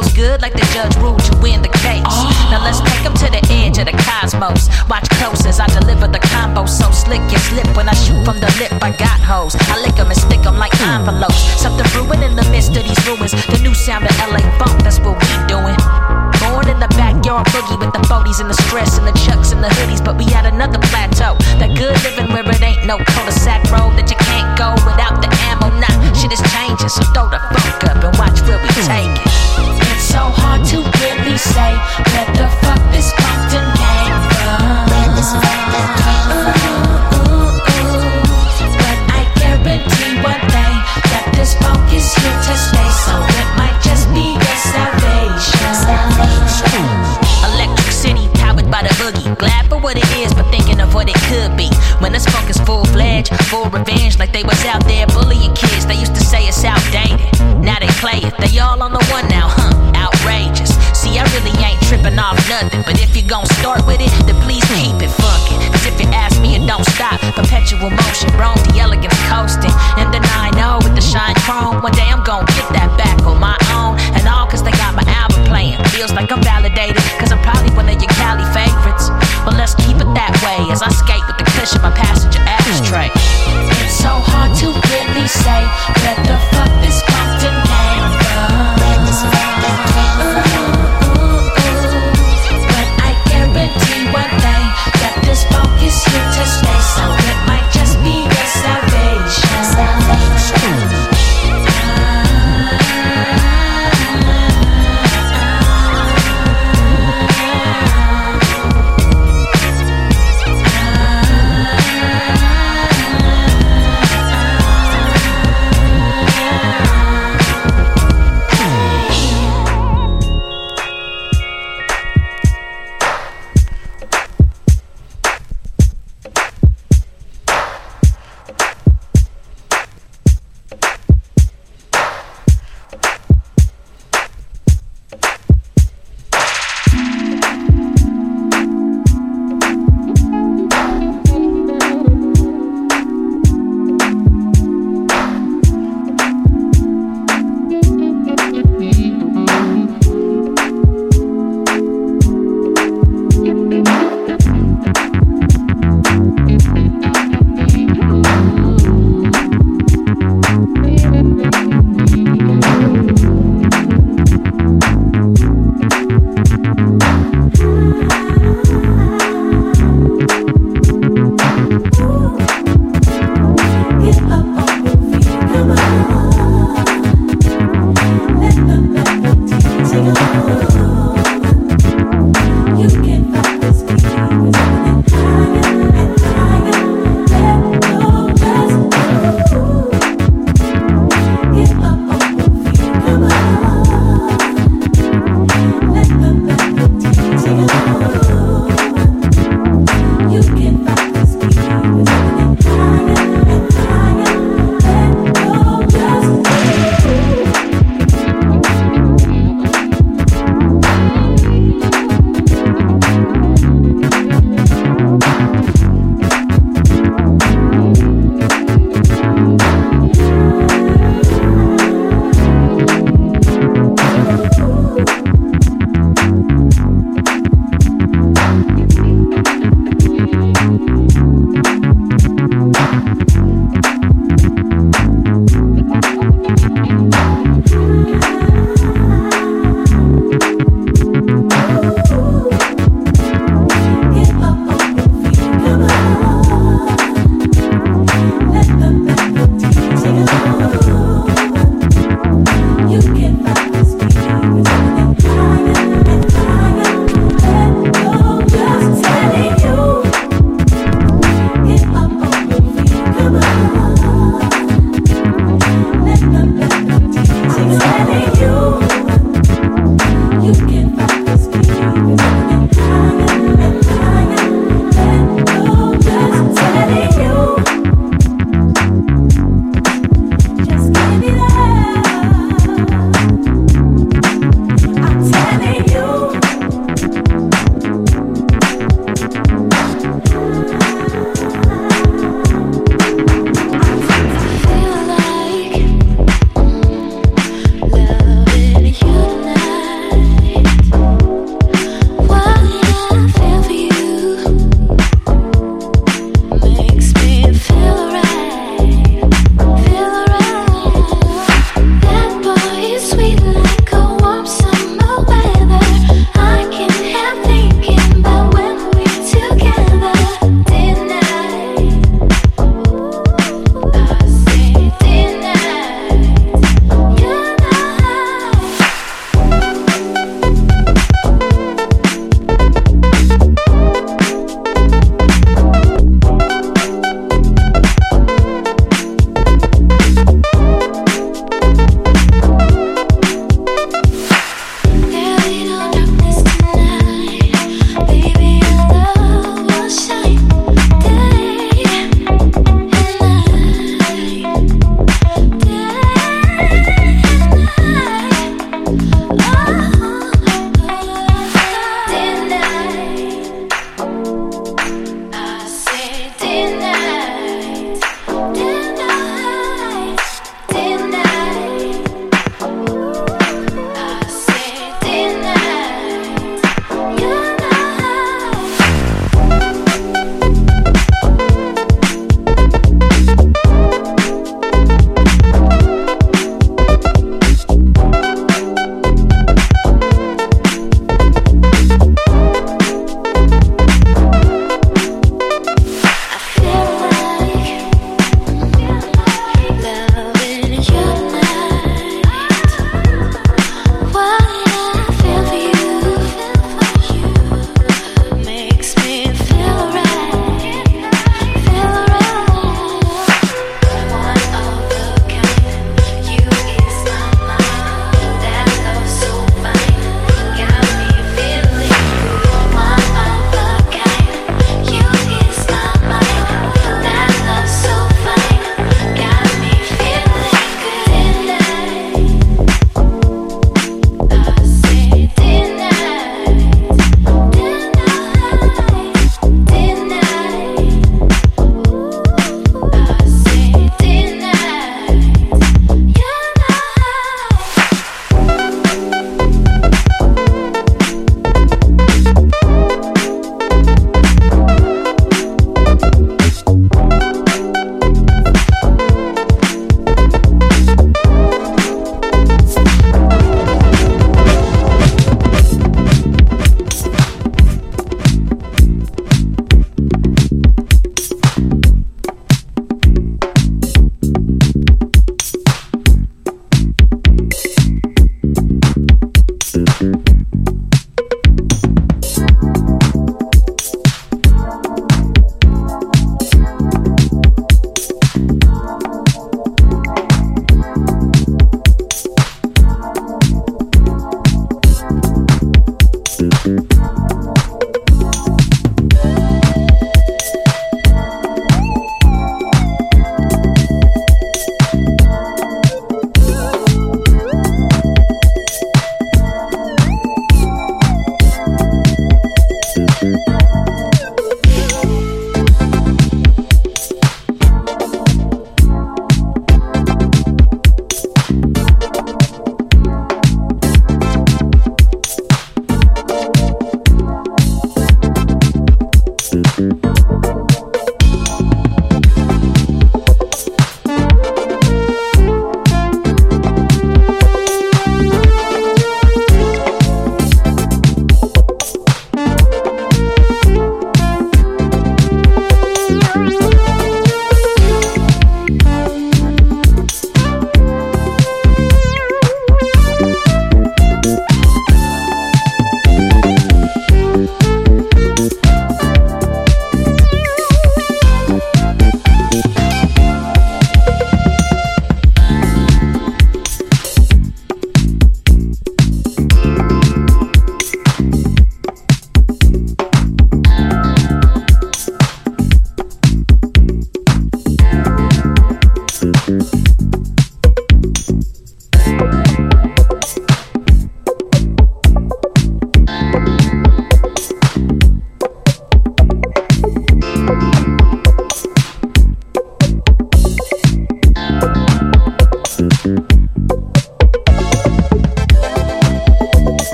Feels good like the judge ruled you win the case. Oh. Now let's take 'em to the edge of the cosmos. Watch close as I deliver the combo so slick you slip when I shoot from the lip. I got hoes. I lick 'em and stick 'em like envelopes. Something brewing in the midst of these ruins. The new sound of LA funk, that's what we doing. Born in the backyard boogie with the 40s and the stress and the chucks and the hoodies, but we had another plateau. That good living where it ain't no cul-de-sac road that you can't go without the ammo. Nah, shit is changing, so throw the funk up and watch where we take it. So hard to really say where the fuck this Compton came from. Where this. But I guarantee one that this funk is here to stay. So it might just be your salvation. Electric City, powered by the boogie. Glad for what it is, but thinking of what it could be. When this funk is full fledged, full revenge, like they was out there bullying kids. They used to say it's outdated. Now they play it. They all on the one now, tripping off nothing. But if you gon' start with it, then please keep it funkin'. Cause if you ask me, it don't stop. Perpetual motion, Rome, the elegance coasting. In the 9 with the shine chrome. One day I'm gon' get that back on my own. And all cause they got my album playing. Feels like I'm validated. Cause I'm probably one of your Cali favorites. But let's keep it that way as I skate with the cushion my passenger ashtray. It's so hard to really say where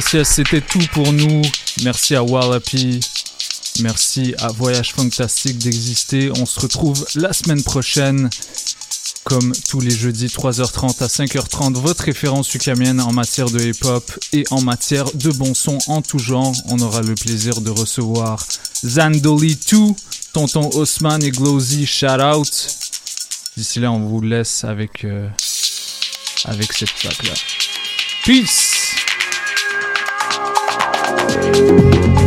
C'était tout pour nous. Merci à Wallapie. Merci à Voyage Fantastique d'exister. On se retrouve la semaine prochaine, comme tous les jeudis, 3h30 à 5h30. Votre référence ukamienne en matière de hip-hop et en matière de bon son en tout genre. On aura le plaisir de recevoir Zandoli 2, Tonton Osman et Glowzy. Shout out. D'ici là, on vous laisse avec, euh, avec cette track là. Peace! Thank you.